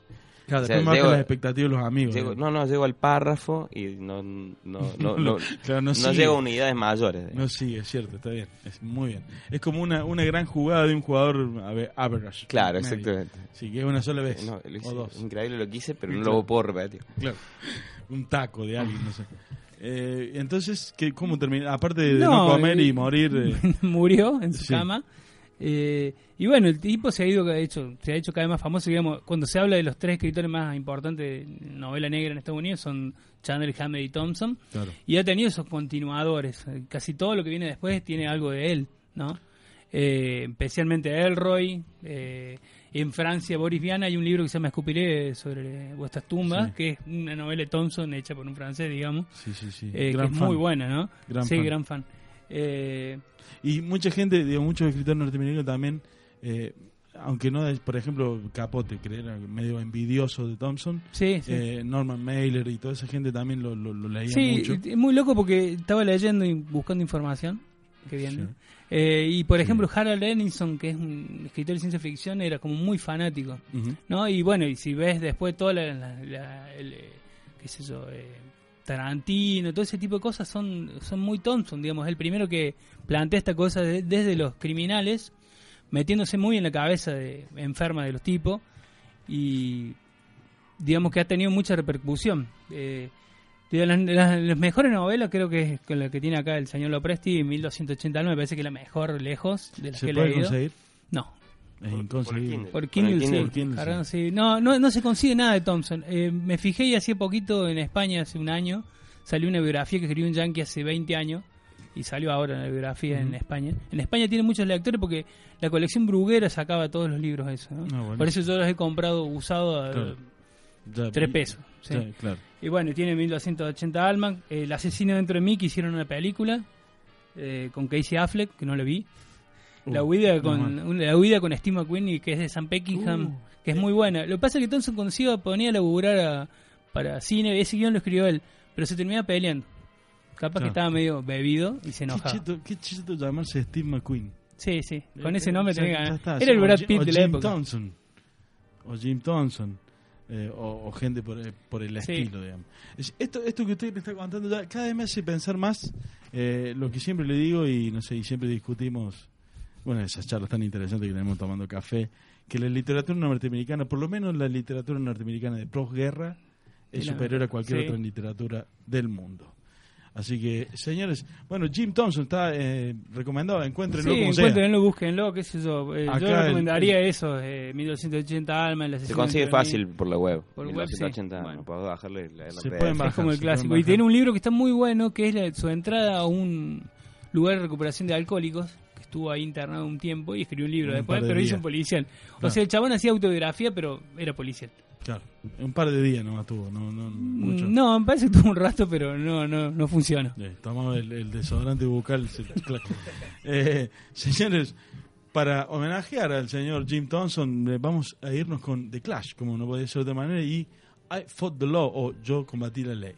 Claro, O sea, bajan llego- las expectativas de los amigos. llego- digamos. no, no, llego al párrafo y no, no, no, no, no, Claro, no no sigue. llego a unidades mayores. digamos. No, sí, es cierto, está bien. Es muy bien. Es como una, una gran jugada de un jugador a ver, average. Claro, medio. exactamente. Sí, que es una sola vez. No, lo hice- o dos. Increíble lo que hice, pero no Claro. lo puedo repetir. Claro. Un taco de alguien, no sé. Eh, entonces, ¿qué, ¿cómo termina? Aparte de No, no, comer eh, y morir. eh, murió en su Sí. cama. Eh, y bueno, el tipo se ha ido, ha hecho, se ha hecho cada vez más famoso. Digamos, cuando se habla de los tres escritores más importantes de novela negra en Estados Unidos son Chandler, Hammett y Thompson. Claro. Y ha tenido esos continuadores. Eh, Casi todo lo que viene después tiene algo de él, ¿no? Eh, especialmente Elroy. Eh, en Francia, Boris Vian, hay un libro que se llama Escupiré sobre vuestras tumbas, Sí. que es una novela de Thompson hecha por un francés, digamos. Sí, sí, sí. Eh, que es muy buena, ¿no? Gran sí, fan. gran fan. Eh, Y mucha gente, digo, muchos escritores norteamericanos también, eh, aunque no por ejemplo, Capote, que era medio envidioso de Thompson, Sí, sí. eh, Norman Mailer y toda esa gente también lo, lo, lo leía Sí, mucho. es muy loco porque estaba leyendo y buscando información. Qué bien. Eh, y por ejemplo, Harold Ellison, que es un escritor de ciencia ficción, era como muy fanático. ¿no? Y bueno, y si ves después toda la. la- la- el, qué sé yo, Tarantino, todo ese tipo de cosas son, son muy Thompson, digamos. El primero que plantea esta cosa de- desde los criminales, metiéndose muy en la cabeza de, enferma de los tipos. Y digamos que ha tenido mucha repercusión. Eh, De las, mejores novelas creo que es con la que tiene acá el señor Lopresti, 1289, me parece que es la mejor lejos de las ¿Se que he puede leído. conseguir? No. Es inconseguible. Por Kindle. Por Kindle, Cargando, sí. sí. No, no, no se consigue nada de Thompson. Eh, me fijé y hacía poquito en España, hace un año, salió una biografía que escribió un yankee hace 20 años y salió ahora la biografía en Ujú. España. En España tiene muchos lectores porque la colección Bruguera sacaba todos los libros eso. ¿no? Ah, bueno. Por eso yo los he comprado usado a Claro. Tres pesos. sí. claro. Y bueno, tiene 1280 almas. El asesino dentro de mí que hicieron una película eh, con Casey Affleck, que no la vi. La Uh, huida con la huida con Steve McQueen y que es de Sam Peckinham, Uh. que es muy buena. Lo que pasa es que Thompson se iba a laburar a- para cine, ese guion lo escribió él, pero se terminaba peleando. Capaz que estaba medio bebido y se Qué enojaba. cheto, qué cheto llamarse Steve McQueen. Sí, sí, con Eh, ese eh, nombre ya- tenía Era el Brad Pitt o de la Jim época. Thompson. O Jim Thompson. eh, o, o gente por, eh, por el Sí. estilo, digamos. Es- Esto, esto que usted me está contando ya cada vez me hace pensar más eh, lo que siempre le digo y no sé, y siempre discutimos, bueno, esas charlas tan interesantes que tenemos tomando café, que la literatura norteamericana, por lo menos la literatura norteamericana de posguerra, es superior a cualquier sí. otra literatura del mundo. Así que, señores, bueno, Jim Thompson está eh, recomendado, encuéntrenlo Sí, como sea. encuéntrenlo, búsquenlo, qué sé yo. Eh, yo el- recomendaría eso, eh, 1280 almas, el Se consigue mí. fácil por la web. Por Y web, los sí. 180, Bueno. bajarle la Se pueden Es bajar, como el clásico. Y tiene un libro que está muy bueno, que es la- su entrada a un lugar de recuperación de alcohólicos, estuvo ahí internado un tiempo y escribió un libro Un después, de pero hizo días. un policial. O Claro. sea, el chabón hacía autobiografía, pero era policial. Claro, un par de días nomás tuvo, no, no mucho. No, me parece que tuvo un rato, pero no, no, no funciona. Eh, tomaba el, el desodorante bucal. se- clac. Eh, señores, para homenajear al señor Jim Thompson, eh, vamos a irnos con The Clash, como no puede ser de otra manera, y I Fought the Law, o Yo combatí la ley.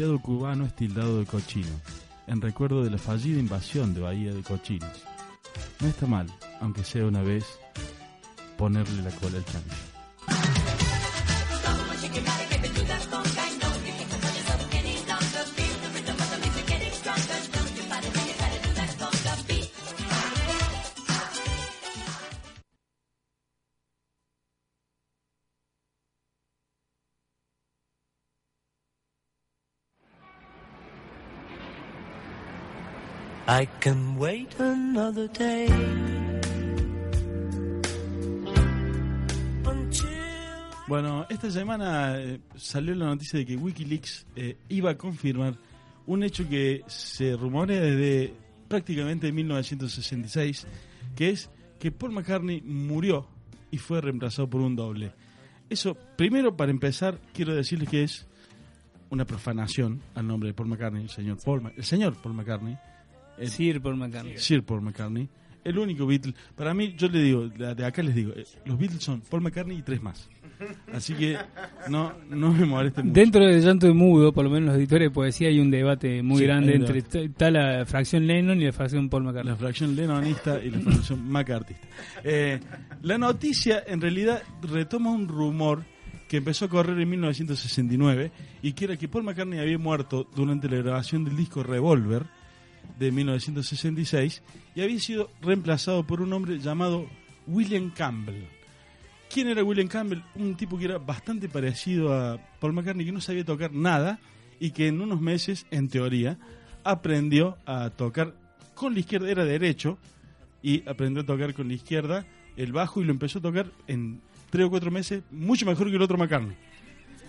El exiliado cubano es tildado de cochino, en recuerdo de la fallida invasión de Bahía de Cochinos. No está mal, aunque sea una vez, ponerle la cola al chancho. I can wait another day. Bueno, esta semana eh, salió la noticia de que Wikileaks eh, iba a confirmar un hecho que se rumorea desde prácticamente 1966, que es que Paul McCartney murió y fue reemplazado por un doble. Eso, primero, para empezar, quiero decirles que es una profanación al nombre de Paul McCartney, el señor Paul, el señor Paul McCartney. El- Sir Paul McCartney. Sir Paul McCartney. El único Beatle. Para mí, yo le digo, de acá les digo, eh, los Beatles son Paul McCartney y tres más. Así que no, no me molesten mucho. Dentro de Llanto de Mudo, por lo menos los editores de poesía, hay un debate muy Sí, grande entre está la fracción Lennon y la fracción Paul McCartney. La fracción lenonista y la fracción macartista. Eh, la noticia en realidad retoma un rumor que empezó a correr en 1969 y que era que Paul McCartney había muerto durante la grabación del disco Revolver de 1966 y había sido reemplazado por un hombre llamado William Campbell. ¿Quién era William Campbell? Un tipo que era bastante parecido a Paul McCartney, que no sabía tocar nada y que en unos meses, en teoría, aprendió a tocar con la izquierda, era derecho, y aprendió a tocar con la izquierda el bajo y lo empezó a tocar en tres o cuatro meses mucho mejor que el otro McCartney.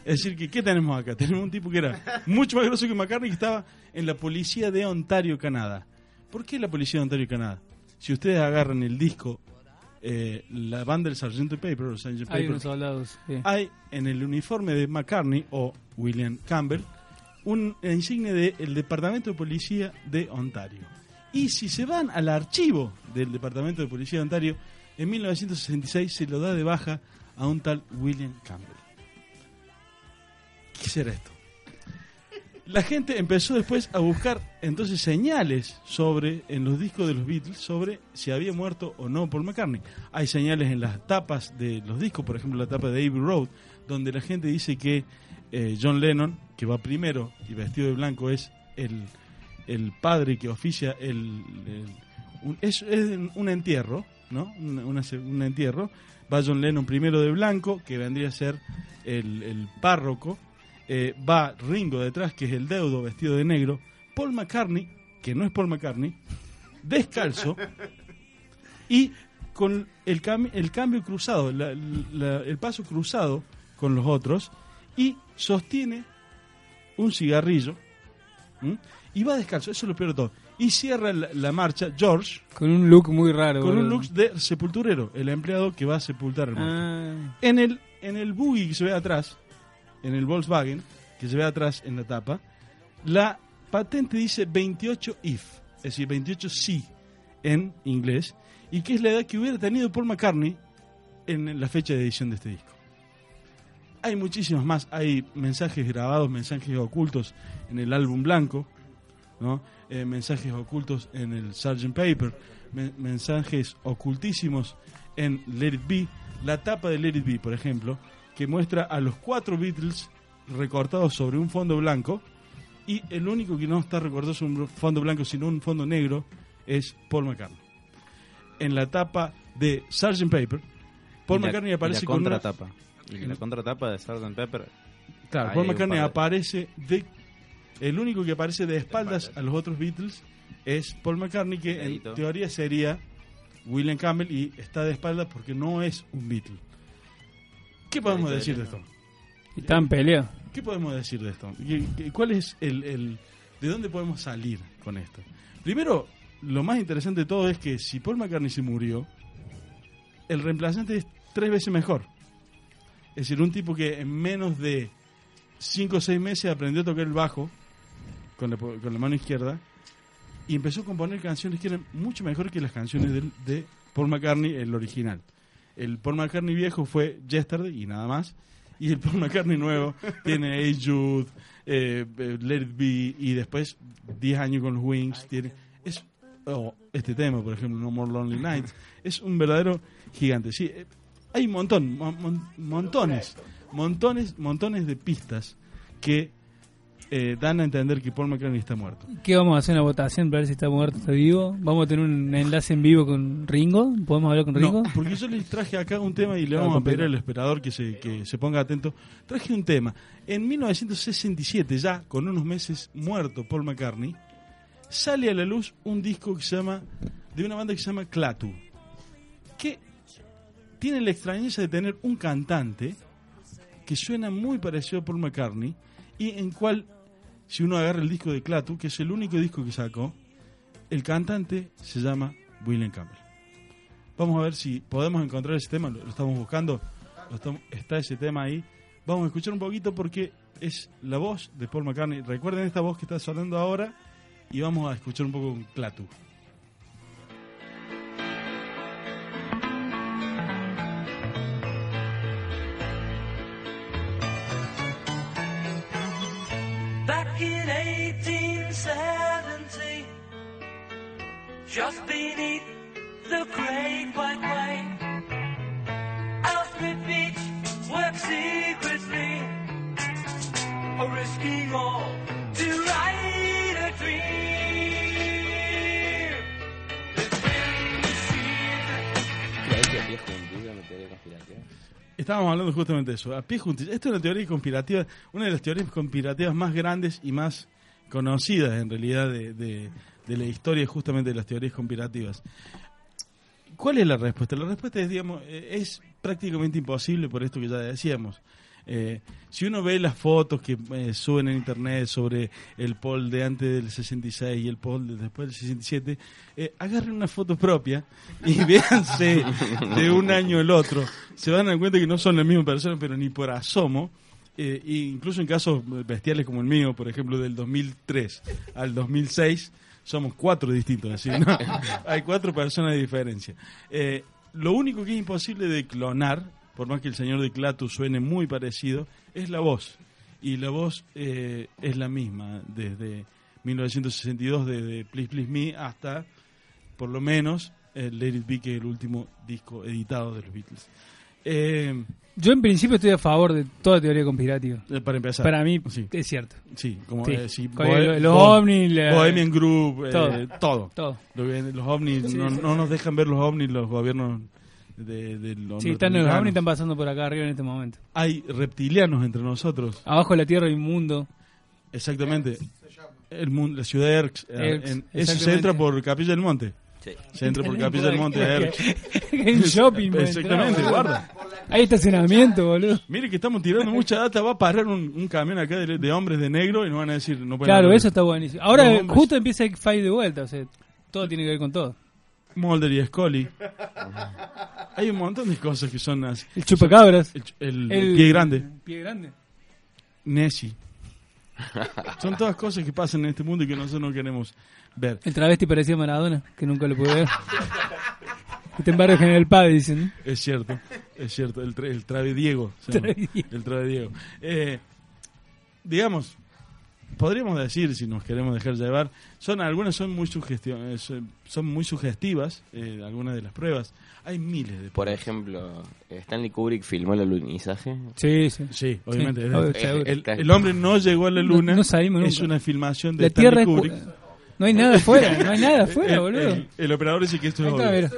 Es decir, que ¿qué tenemos acá? Tenemos un tipo que era mucho más grosso que McCartney que estaba en la policía de Ontario, Canadá. ¿Por qué la policía de Ontario, Canadá? Si ustedes agarran el disco, eh, la banda del Sargento Paper, o Sgt. Hay Pepper, unos soldados. sí. hay en el uniforme de McCartney o William Campbell un insignia del Departamento de Policía de Ontario. Y si se van al archivo del Departamento de Policía de Ontario, en 1966 se lo da de baja a un tal William Campbell. ¿Qué será esto? La gente empezó después a buscar entonces señales sobre en los discos de los Beatles sobre si había muerto o no Paul McCartney. Hay señales en las tapas de los discos, por ejemplo la tapa de Abbey Road, donde la gente dice que eh, John Lennon, que va primero y vestido de blanco, es el, el padre que oficia el, un, es, un entierro, ¿no? Un entierro. Va John Lennon primero de blanco, que vendría a ser el, el párroco. Eh, va Ringo detrás, que es el deudo vestido de negro. Paul McCartney, que no es Paul McCartney, descalzo y con el, cam- el cambio cruzado, la- la- el paso cruzado con los otros y sostiene un cigarrillo ¿m? y va descalzo, eso es lo peor de todo. Y cierra la, la marcha George Con un look muy raro. con un look de sepulturero, el empleado que va a sepultar al muerto. Ah, En el, en el buggy que se ve atrás, en el Volkswagen, que se ve atrás en la tapa, la patente dice 28 if, es decir, 28 sí en inglés, y que es la edad que hubiera tenido Paul McCartney en la fecha de edición de este disco. Hay muchísimas más, hay mensajes grabados, mensajes ocultos en el álbum blanco, ¿no? Eh, mensajes ocultos en el Sgt. Paper, men- mensajes ocultísimos en Let It Be, la tapa de Let It Be, por ejemplo, que muestra a los cuatro Beatles recortados sobre un fondo blanco y el único que no está recortado sobre un fondo blanco sino un fondo negro es Paul McCartney. En la tapa de Sgt. Paper, Paul Y la- McCartney y aparece la con una contratapa. Y la contratapa de Sgt. Pepper. Claro, Paul McCartney de- aparece de. El único que aparece de espaldas a los otros Beatles es Paul McCartney, que en teoría sería William Campbell y está de espaldas porque no es un Beatle. ¿Qué podemos decir de esto? están peleados. ¿Qué podemos decir de esto? ¿Qué- qué- ¿Cuál es el, el- ¿De dónde podemos salir con esto? Primero, lo más interesante de todo es que si Paul McCartney se murió, el reemplazante es tres veces mejor. Es decir, un tipo que en menos de cinco o seis meses aprendió a tocar el bajo con la, po- con la mano izquierda y empezó a componer canciones que eran mucho mejor que las canciones del- de Paul McCartney, el original. El Paul McCartney viejo fue Yesterday y nada más. Y el Paul McCartney nuevo tiene Hey Jude, eh, eh, Let It Be y después 10 años con los Wings. Tiene, es, o este tema, por ejemplo, No More Lonely Nights. Es un verdadero gigante. Sí, eh, hay un montón, mon- mon- montones, montones, montones de pistas que eh, dan a entender que Paul McCartney está muerto. ¿Qué vamos a hacer una votación para ver si está muerto o está vivo? ¿Vamos a tener un enlace en vivo con Ringo? ¿Podemos hablar con Ringo? No, porque yo les traje acá un tema y le vamos a pedir al esperador que se, que se ponga atento. Traje un tema. En 1967, ya con unos meses muerto Paul McCartney, sale a la luz un disco que se llama, de una banda que se llama Clatu, que tiene la extrañeza de tener un cantante que suena muy parecido a Paul McCartney y en cual, si uno agarra el disco de Clatu, que es el único disco que sacó, el cantante se llama William Campbell. Vamos a ver si podemos encontrar ese tema, lo, estamos buscando, está ese tema ahí. Vamos a escuchar un poquito porque es la voz de Paul McCartney. Recuerden esta voz que está sonando ahora y vamos a escuchar un poco con Clatu. In 1870, just beneath the Great White Way, Alfred Beach worked secretly, risking all Estábamos hablando justamente de eso. A pie juntillas. Esto es una teoría conspirativa, una de las teorías conspirativas más grandes y más conocidas en realidad de, de- de la historia justamente de las teorías conspirativas. ¿Cuál es la respuesta? La respuesta es, digamos, eh, es prácticamente imposible por esto que ya decíamos. Eh, si uno ve las fotos que eh, suben en internet sobre el poll de antes del 66 y el poll de después del 67, eh, agarren una foto propia y véanse de un año al otro. Se van a dar cuenta que no son la misma persona, pero ni por asomo. Eh, incluso en casos bestiales como el mío, por ejemplo, del 2003 al 2006, somos cuatro distintos. decir, ¿no? Hay cuatro personas de diferencia. Eh, lo único que es imposible de clonar, por más que el señor de Clatu suene muy parecido, es la voz. Y la voz eh, es la misma desde 1962, desde Please Please Me hasta, por lo menos, el Let It Be, que es el último disco editado de los Beatles. Eh, Yo en principio estoy a favor de toda teoría conspirativa. eh, para empezar. Para mí Sí. es cierto. Sí, como Sí. eh, sí, los Bo- ovnis, la- Bohemian Group, eh, Todo. todo. Los ovnis no, no nos dejan ver los ovnis los gobiernos de, de los Sí, están los norteamericanos. ovnis están pasando por acá arriba en este momento. Hay reptilianos entre nosotros. Abajo de la Tierra hay un mundo. Exactamente. El mundo, la ciudad de Erx. eh, Erx, en- eso se entra por Capilla del Monte. Sí. Se entra por Capilla del Monte a Erx. en shopping. pues, Exactamente, guarda. Hay estacionamiento, boludo. Mire que estamos tirando mucha data. Va a parar un, un camión acá de, de hombres de negro y nos van a decir. No pueden Claro, hablar. eso está buenísimo. Ahora justo empieza el fight de vuelta, o sea, todo tiene que ver con todo. Mulder y Scully. Hay un montón de cosas que son así. El chupacabras. El, el- el pie grande. Pie grande. Nessie. Son todas cosas que pasan en este mundo y que nosotros no queremos ver. El travesti parecía Maradona, que nunca lo pude ver. Está en barrio General Paz, dicen. Es cierto, es cierto. El, tra- el Diego. Trave Diego. El Trave Diego. Eh, digamos, podríamos decir, si nos queremos dejar llevar, son algunas son muy eh, son- muy sugestivas, eh, algunas de las pruebas. Hay miles de Por ejemplo, Stanley Kubrick filmó el alunizaje. Sí, sí. Sí, obviamente. Sí, Es- el, seguro. el- el hombre no llegó a la No- luna. no salimos es una filmación de La Stanley Tierra es Kubrick. No hay nada afuera, no hay nada afuera, El- boludo. El, el operador dice que esto es obvio.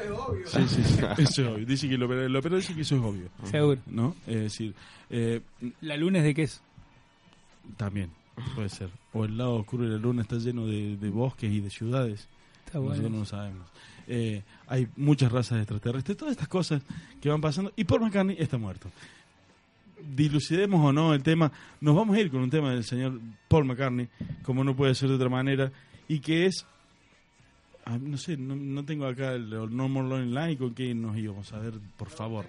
Sí, sí, sí, eso es obvio. Dice que el operador, el operador dice que eso es obvio. Seguro. ¿No? Es decir, eh, La luna es de queso. también puede ser. O el lado oscuro de la luna está lleno de, de bosques y de ciudades. Está bueno. Nosotros no lo sabemos. Eh, hay muchas razas extraterrestres, todas estas cosas que van pasando. Y Paul McCartney está muerto. Dilucidemos o no el tema. Nos vamos a ir con un tema del señor Paul McCartney, como no puede ser de otra manera, y que es. ah, No sé, no, no tengo acá el No More Lonely Line con qué nos íbamos a ver, por favor.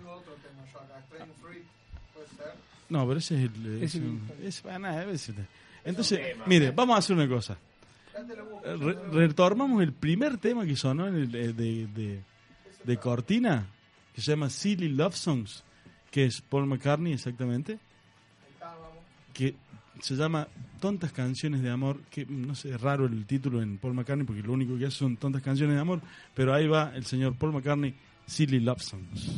No, pero ese es el. Es Es, el- es- ah, nada, es el- Entonces, mire, vamos a hacer una cosa. Re- retomamos el primer tema que sonó en el, eh, de, de, de Cortina, que se llama Silly Love Songs, que es Paul McCartney exactamente, que se llama Tontas Canciones de Amor, que no sé, es raro el título en Paul McCartney porque lo único que hace son Tontas Canciones de Amor, pero ahí va el señor Paul McCartney, Silly Love Songs.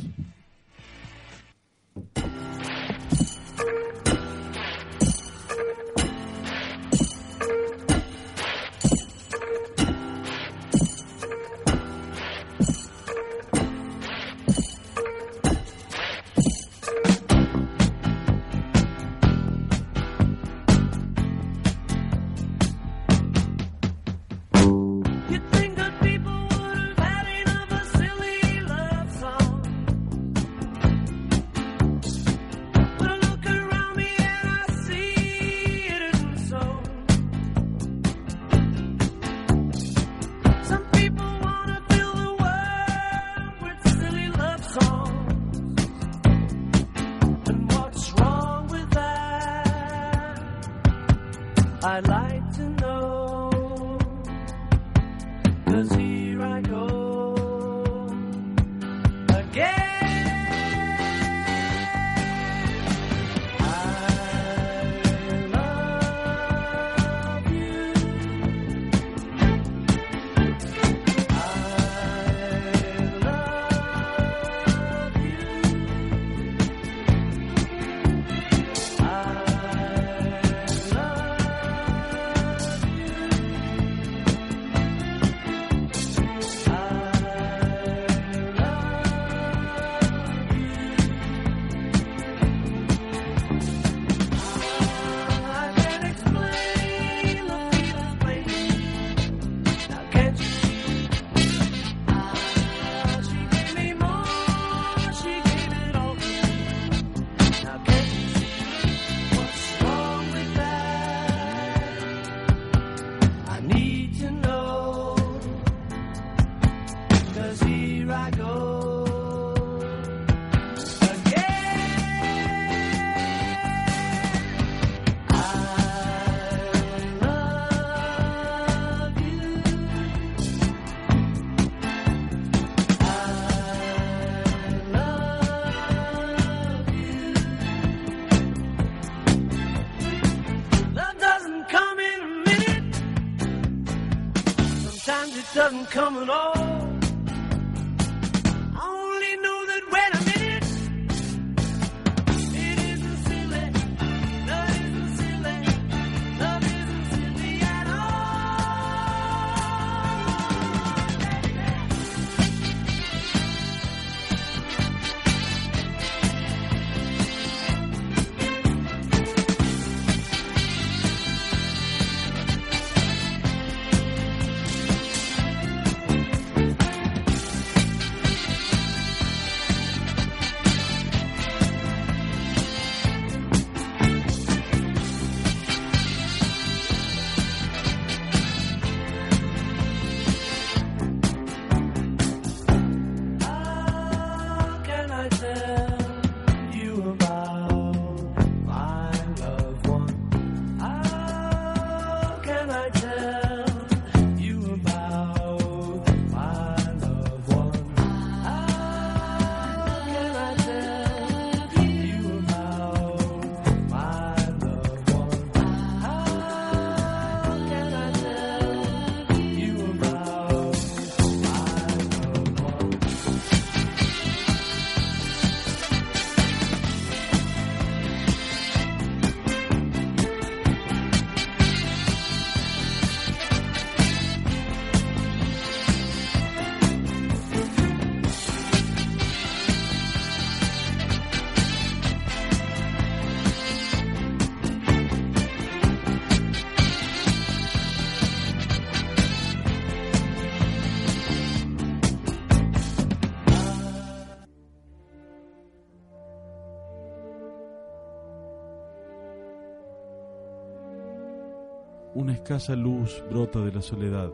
Escasa luz brota de la soledad.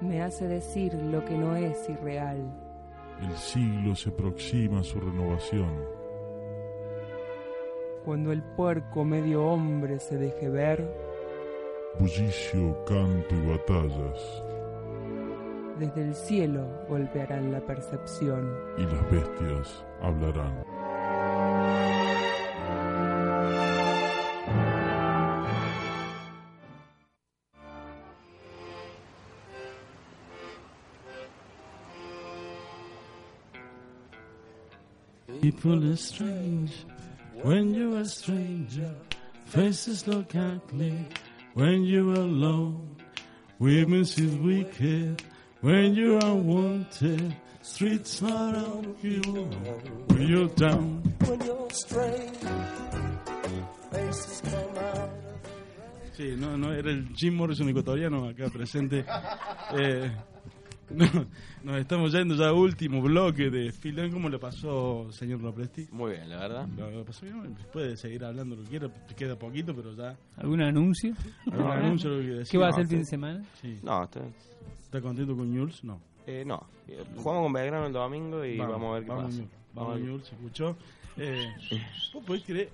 Me hace decir lo que no es irreal. El siglo se aproxima a su renovación. Cuando el puerco medio hombre se deje ver, Bullicio, canto y batallas, desde el cielo golpearán la percepción. y las bestias hablarán. People are strange when you're a stranger. Faces look ugly when you're alone. Women seem wicked when you are wanted. Streets are on you when you're down. When you're strange, faces come out. Sí, no, no, era el Jim Morrison ecuatoriano acá presente. Eh, no, nos estamos yendo ya último bloque de Filón. ¿Cómo le pasó, señor Lopresti? Muy bien, la verdad. Lo pasó bien, puede seguir hablando lo que quiera, queda poquito, pero ya. ¿Algún anuncio? ¿Algún No. anuncio lo que decir? ¿Qué va a hacer el fin de semana? Sí. No, está, ¿Está contento con Jules? No. eh, no. Jugamos con Belgrano el domingo y vamos, a ver qué vamos, pasa. Vamos, Vamos. Ñul, se escuchó. Eh, ¿Vos podés creer?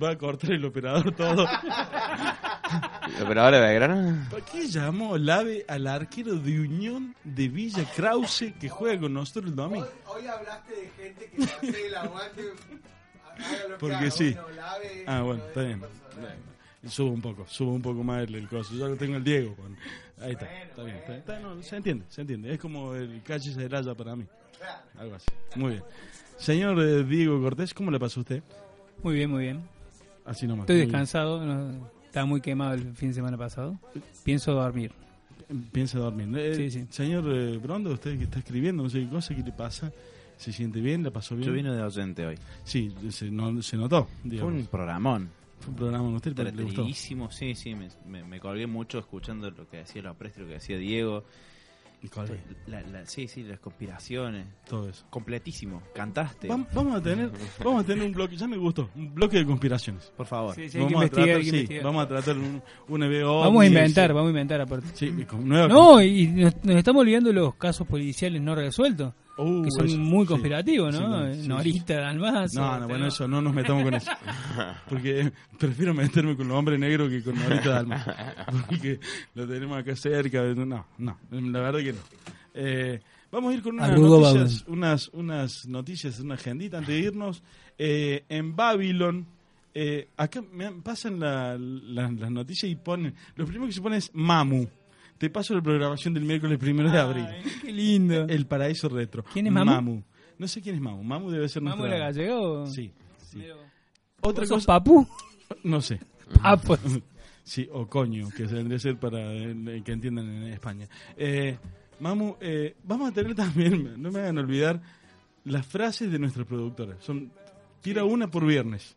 Va a cortar el operador todo. operador de Belgrano? ¿Por qué llamó Lave al arquero de Unión de Villa Krause que juega con nosotros el domingo? Hoy hablaste de gente que no hace el aguante. Porque haga. sí. Bueno, Ah, bueno, no está es bien. Subo un poco, subo un poco más el, el coso. Yo lo tengo el Diego. con- Ahí está, está bien. está bien. Está- no, se entiende, se entiende. Es como el calle Celaya para mí. Algo así. Muy bien. Señor eh, Diego Cortés, ¿cómo le pasó a usted? Muy bien, muy bien. Así nomás. Estoy descansado, no- estaba muy quemado el fin de semana pasado. Pienso dormir. Piensa dormir. Eh, Sí, sí. Señor eh, Brondo, usted que está escribiendo, no sé qué cosa, ¿qué le pasa? ¿Se siente bien? ¿La pasó bien? Yo vine de oyente hoy. Sí, se, no- se notó. Fue digamos. un programón. Fue un programa con usted, le gustó. Sí, sí, me, me, me colgué mucho escuchando lo que decía la Presti, lo que decía Diego. La- la- sí, sí, las conspiraciones. Todo eso. Completísimo. Cantaste. Vam- Vamos a tener, vamos a tener un bloque, ya me gustó, un bloque de conspiraciones. Por favor. Sí, sí, vamos, a tratar, sí, vamos a tratar un, un EVO. Vamos a inventar, vamos a inventar aparte. Sí, y con nueva No, y nos, nos estamos olvidando de los casos policiales no resueltos, Uh, que son eso, muy conspirativos, ¿no? Sí, Dalmazo. No, no, bueno, tenemos- eso, no nos metamos con eso. Porque prefiero meterme con los hombres negros que con Norita Dalma. Porque lo tenemos acá cerca. No, no, la verdad que no. Eh, vamos a ir con unas Arrugo noticias, unas, unas noticias, una agendita antes de irnos. Eh, en Babylon, eh, acá me pasan la- la- las noticias y ponen. Lo primero que se pone es Mamu. Te paso la programación del miércoles primero de abril. Qué lindo. El paraíso retro. ¿Quién es Mamu? No sé quién es Mamu. Mamu debe ser ¿Mamu nuestra- era gallego? Sí. sí. Otra ¿Vos sos cosa. papú? No sé. Papos. Sí, o coño, que se vendría a ser para eh, que entiendan en España. Eh, Mamu, eh, vamos a tener también, no me hagan olvidar, las frases de nuestra productora. Son, tira una por viernes.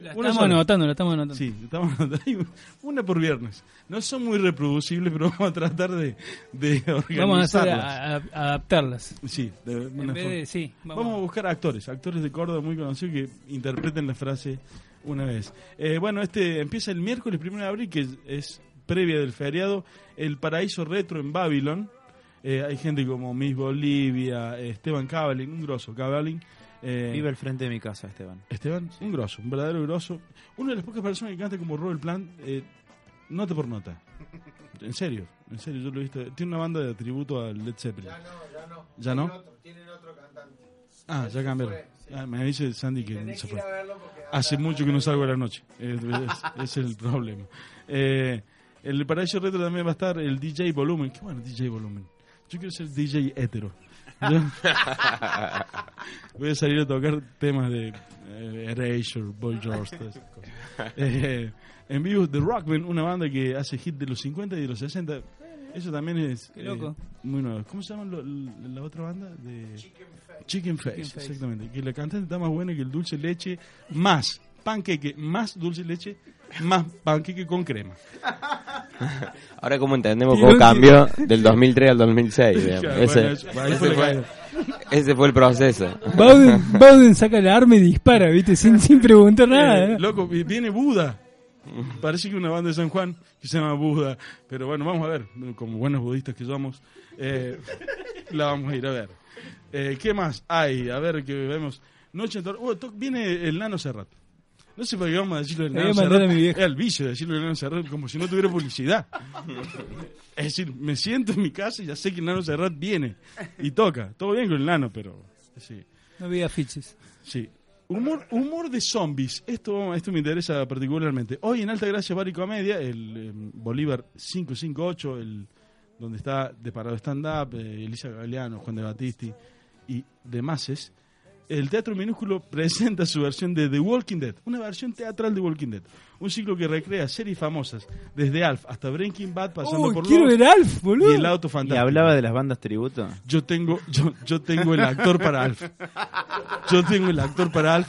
La Una estamos sola. anotando, la estamos anotando. Sí, estamos anotando. Una por viernes. No son muy reproducibles, pero vamos a tratar de, de Vamos a hacer organizarlas. a- a- adaptarlas. Sí, de una vez forma. de, sí, Vamos. vamos. a buscar actores, actores de Córdoba muy conocidos que interpreten la frase una vez. Eh, bueno, este empieza el miércoles 1 de abril, que es, previa del feriado, el Paraíso Retro en Babylon. Eh, hay gente como Miss Bolivia, Esteban Cabalin, un grosso, Cabalin. Eh, Vive al frente de mi casa, Esteban. Esteban, un grosso, un verdadero grosso. Una de las pocas personas que canta como Robert Plant, eh, nota por nota. En serio, en serio, yo lo he visto. Tiene una banda de tributo a Led Zeppelin. Ya no, ya no. ¿Ya no? Tienen otro, tienen otro cantante. Ah, ya cambiaron. sí. Ah, me dice Sandy que Tenés se que ir fue. a verlo porque Hace mucho que no salgo a la noche. Es- es- ese es el problema. Eh, el Paraíso Retro también va a estar el DJ Volumen. Qué bueno DJ Volumen. Yo quiero ser DJ hétero. Yo- Voy a salir a tocar temas de eh, Erasure, Boy George, todas esas cosas. Eh, en vivo The Rockman, una banda que hace hit de los 50 y de los 60. Eso también es Qué loco. eh, muy nuevo. ¿Cómo se llama lo- la otra banda? De Chicken Face. Chicken Face, Chicken Face. exactamente. Que la cantante está más buena que el dulce leche, más panqueque, más dulce de leche, más panqueque con crema. Ahora, ¿cómo entendemos cómo no cambió del 2003 al 2006? digamos? Claro, ese, ese fue ese fue el proceso. Bowden, Bowden saca el arma y dispara, ¿viste? Sin, sin preguntar nada. Eh, ¿eh? loco, vi- viene Buda. Parece que una banda de San Juan que se llama Buda. Pero bueno, vamos a ver. Como buenos budistas que somos, eh, la vamos a ir a ver. Eh, ¿Qué más hay? A ver, que vemos. Noche en Oh, viene el Nano Serrat. No sé por qué vamos a decirlo del Nano Serrat. Es el vicio de decirlo del Nano Serrat como si no tuviera publicidad. Es decir, me siento en mi casa y ya sé que el Nano Serrat viene y toca. Todo bien con el Nano, pero sí. No vi afiches. Sí. Humor, humor de zombies. Esto, esto me interesa particularmente. Hoy en Alta Gracia Bar y Comedia, el eh, Bolívar 558, el, donde está de parado stand-up, eh, Elisa Galeano, Juan de Batisti y demás, el Teatro Minúsculo presenta su versión de The Walking Dead, una versión teatral de Walking Dead. Un ciclo que recrea series famosas, desde Alf hasta Breaking Bad, pasando por quiero Lost ver Alf, boludo. y el auto ¿Y fantástico. hablaba de las bandas tributo? Yo tengo, yo, yo tengo el actor para Alf. Yo tengo el actor para Alf.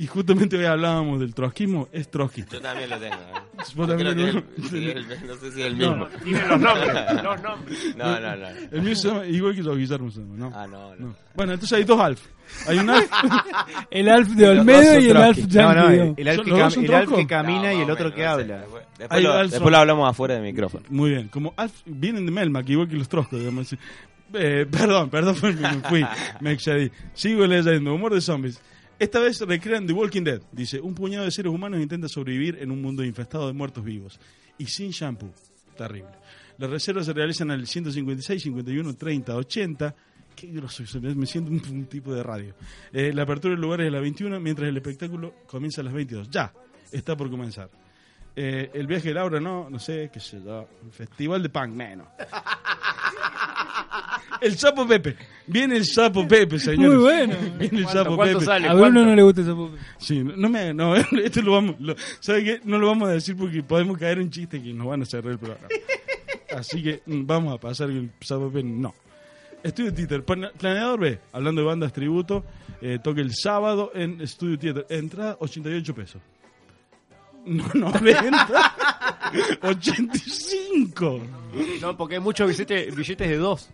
Y justamente hoy hablábamos del trotskismo, es Trotsky. Yo también lo tengo. ¿eh? Vos Yo también lo- que el- no sé si es el No. mismo. Tiene los nombres, los nombres. No, no, no. El mío se llama igual que yo, Guillermo se llama, ¿no? Ah, no, no. No. Bueno, entonces hay dos Alf. Hay un Alf. El Alf de Olmedo y el Alf. Yankee. No, no, el, Alf que, cam- el Alf que camina y el otro que habla. Después, Hay lo, Alf- después lo hablamos afuera del micrófono. Muy bien, como Alf vienen de Melmac, igual que los Troscos, digamos. Eh, perdón, perdón, me fui, me excedí. Sigo leyendo, humor de zombies. Esta vez recrean The Walking Dead. Dice, un puñado de seres humanos intenta sobrevivir en un mundo infestado de muertos vivos. Y sin shampoo. Terrible. Las reservas se realizan al 156, 51, 30, 80. Qué grosso, me siento un, tipo de radio. Eh, la apertura del lugar es a las 21, mientras el espectáculo comienza a las 22. Ya, está por comenzar. Eh, el viaje de Laura, no, no sé, qué sé yo. Festival de punk, menos. El sapo Pepe. Viene el sapo Pepe, señores. Muy bueno. Viene el ¿Cuánto- sapo Pepe. sale? A Bruno no le gusta el sapo Pepe. Sí, no, no me, no, esto lo vamos, lo- ¿sabe qué? No lo vamos a decir porque podemos caer en chiste que nos van a cerrar el programa. Así que mm, vamos a pasar el sapo Pepe, no. Estudio Theater, Plane- Planeador B, hablando de bandas tributo, eh, toque el sábado en Estudio Theater. Entrada 88 pesos. No, 90. 85. No, porque hay muchos billetes, billetes de dos.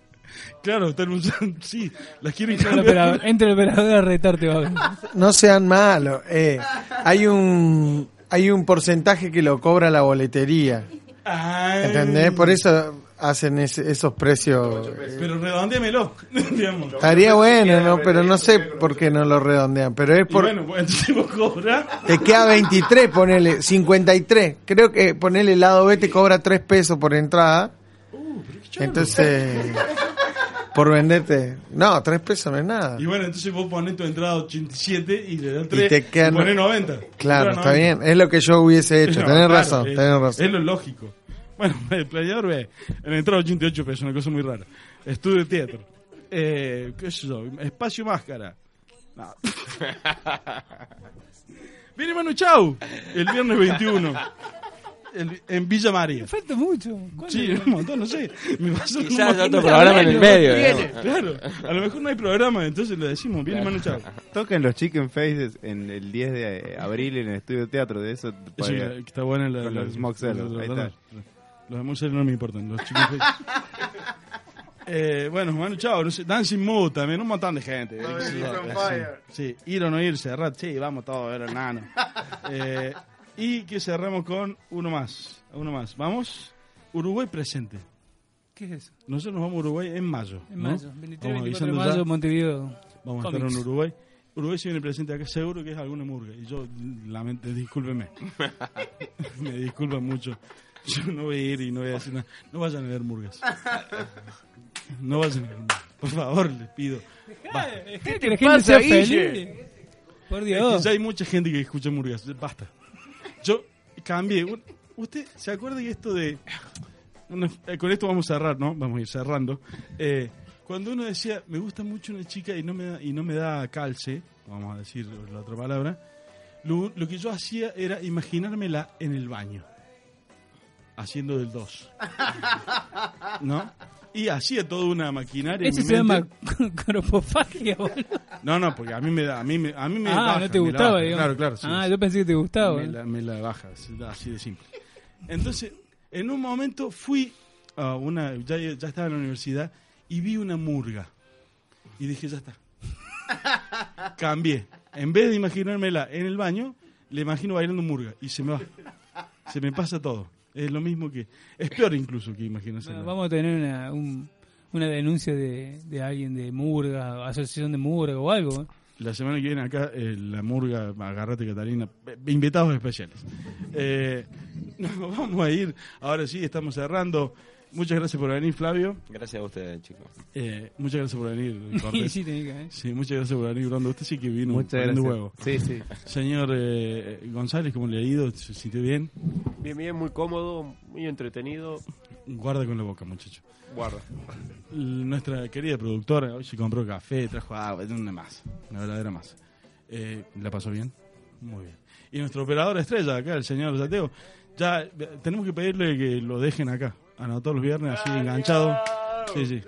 Claro, están usando, sí, las quieren Entra el cambiar. operador, entra el operador a retarte, va. No sean malos. Eh, hay un hay un porcentaje que lo cobra la boletería. ¿Entendés? Por eso hacen ese- esos precios. Pero redondéamelo, digamos. Estaría bueno, ¿no? Pero no sé por qué no lo redondean. Pero es Y por. bueno, pues entonces vos cobras. Te queda 23, ponele 53. Creo que ponerle el lado B te cobra 3 pesos por entrada. Entonces, por venderte. No, 3 pesos no es nada. Y bueno, entonces vos ponés tu entrada 87 y le das Y 3 te quedan- ponés 90. Claro, está 90. bien. Es lo que yo hubiese hecho. No, tenés claro, razón, es, tenés razón. Es lo lógico. Bueno, el playador B, en la entrada 88 pesos, una cosa muy rara. Estudio de teatro. Eh, ¿Qué sé yo? Espacio máscara. No. Viene Manu Chau, el viernes 21. El- en Villa María. Falta mucho. Sí, un montón, no sé. Me pasó un Quizás montón otro de- programa en el medio, digamos. Claro, a lo mejor no hay programa, entonces le decimos, viene Manu Chau. Tocan los Chicken Faces en el 10 de abril en el estudio teatro de eso. Eso para- que está buena la, con la- los Smoke Cells, los- ahí está. Los de no me importan, los chicos. eh, bueno, Manu Chao, no sé, Dancing Mood también, un montón de gente. No, Sí, sí, Fire. Sí, ir o no ir, cerrar, sí, vamos todos a ver al nano. Eh, y que cerramos con uno más, uno más. Vamos, Uruguay presente. ¿Qué es eso? Nosotros nos vamos a Uruguay en mayo. En ¿no? mayo, 23, Vamos 24 de mayo, ya. Montevideo. Vamos a estar Comics. en Uruguay. Uruguay se viene presente acá, seguro que es alguna murga. Y yo, lamento, discúlpeme. Me disculpan mucho. Yo no voy a ir y no voy a decir nada. No vayan a ver murgas. No vayan a ver murgas. Por favor, les pido. Basta. Dejá que la gente sea feliz. Por Es Dios. que ya hay mucha gente que escucha murgas. Basta. Yo cambié. ¿Usted se acuerda que esto de... eh, con esto vamos a cerrar, ¿no? Vamos a ir cerrando. Eh, cuando uno decía, me gusta mucho una chica y no me da, y no me da calce, vamos a decir la otra palabra, lo, lo que yo hacía era imaginármela en el baño. Haciendo del 2. ¿No? Y hacía toda una maquinaria. en Eso mi se llama cropofagia, boludo. No, no, porque a mí me da, a mí me, a mí me Ah, baja, no te gustaba, baja. digamos. Claro, claro. sí, Ah, sí. yo pensé que te gustaba. Me la, me la baja, así- así de simple. Entonces, en un momento fui a una, ya, ya estaba en la universidad y vi una murga. Y dije, ya está. Cambié. En vez de imaginármela en el baño, le imagino bailando murga. Y se me va. Se me pasa todo. Es lo mismo que... Es peor incluso que imaginarse. Bueno, vamos a tener una, un- una denuncia de, de alguien de Murga, asociación de Murga o algo. ¿eh? La semana que viene acá, eh, la murga, agarrate Catalina, invitados especiales. Eh, nos vamos a ir, ahora sí, estamos cerrando. Muchas gracias por venir, Flavio. Gracias a ustedes, chicos. Eh, muchas gracias por venir, Cortés. Sí, ¿eh? Sí, muchas gracias por venir, Brondo. Usted sí que vino Muchas gracias. huevo. Sí, sí. Señor eh, González, ¿cómo le ha ido? ¿Se sintió bien? Bien, bien, muy cómodo, muy entretenido. Guarda con la boca, muchacho. Guarda. L- Nuestra querida productora hoy se compró café, trajo agua, es una masa, una verdadera masa. Eh, ¿La pasó bien? Muy bien. Y nuestro operador estrella acá, el señor Zateo, ya eh, tenemos que pedirle que lo dejen acá, anotado los viernes, así enganchado. Sí, sí.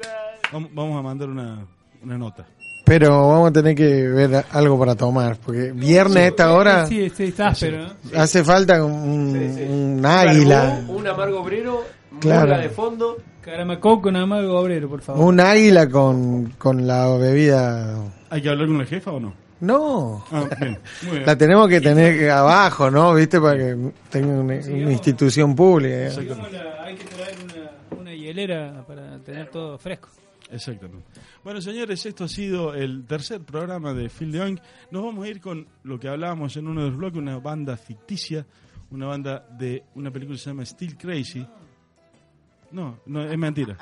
Vamos, vamos a mandar una, una nota. Pero vamos a tener que ver algo para tomar. Porque viernes a esta hora Sí, sí, está áspero, ¿no? hace falta un, un águila. Un, un amargo obrero, Claro. murga de fondo. Caramacó con amargo obrero, por favor. Un águila con, con la bebida. ¿Hay que hablar con la jefa o no? No. Ah, bien, muy bien. La tenemos que tener abajo, ¿no? ¿Viste? Para que tenga una, una institución pública. la- hay que traer una, una hielera para tener todo fresco. Exactamente. Bueno, señores, esto ha sido el tercer programa de Phil de Young. Nos vamos a ir con lo que hablábamos en uno de los bloques, una banda ficticia, una banda de una película que se llama Still Crazy. No, no, es mentira.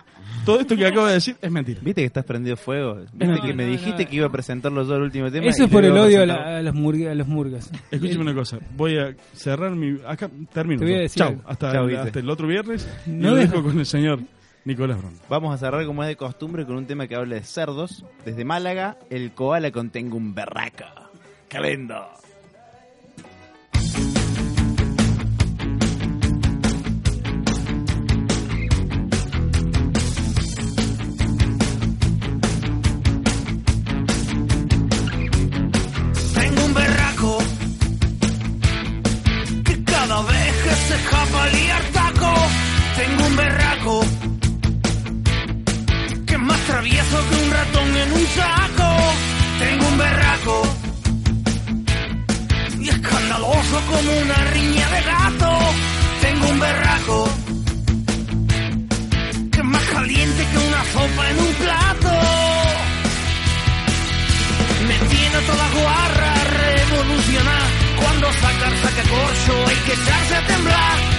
Todo esto que acabo de decir es mentira. ¿Viste que estás prendido fuego? ¿Viste No, que me dijiste no. que iba a presentarlo yo el último tema? Eso es por el odio a, la- a los murga- a los murgas. Escúcheme una cosa, voy a cerrar mi... Acá termino. Te voy a decir Chau, hasta, Chau, el, Vite. hasta el otro viernes. No lo dejo con el señor Nicolás Bron. Vamos a cerrar como es de costumbre con un tema que habla de cerdos. Desde Málaga, el koala con Tengo un. Calendo. Tengo como una riña de gato. Tengo un berraco que es más caliente que una sopa en un plato. Me tiene toda guarra revolucionar. Cuando sacar saca corcho hay que echarse a temblar.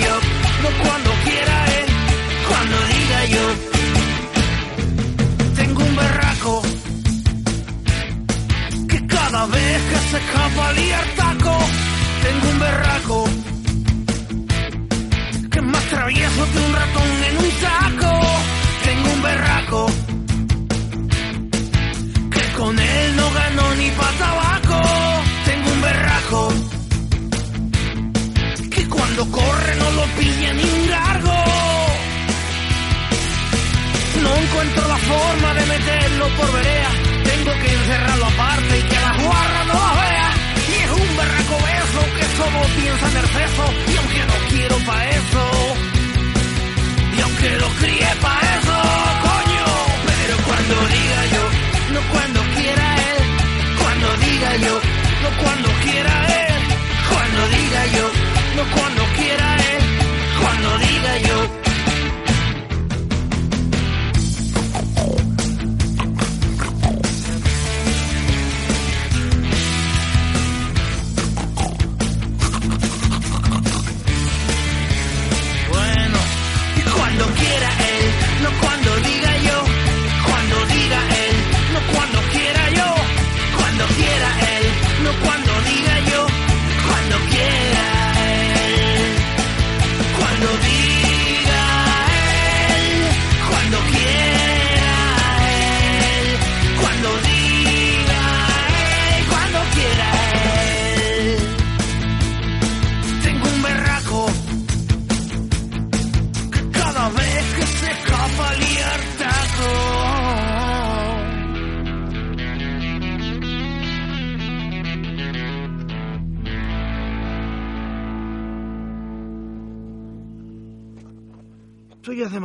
No cuando quiera él. Cuando diga yo. Tengo un berraco que cada vez que se escapa liar taco. Tengo un berraco que es más travieso que un ratón en un saco. Tengo un berraco que con él no ganó ni pa' cuando corre no lo pilla ni un gargo. No encuentro la forma de meterlo por verea. Tengo que encerrarlo aparte y que la guarra no la vea. Y es un berraco beso que solo piensa en el peso. Y aunque no quiero pa' eso, y aunque lo crié pa' eso, coño. Pero cuando diga yo, no cuando quiera él. Cuando diga yo, no cuando quiera él. Cuando diga yo, no cuando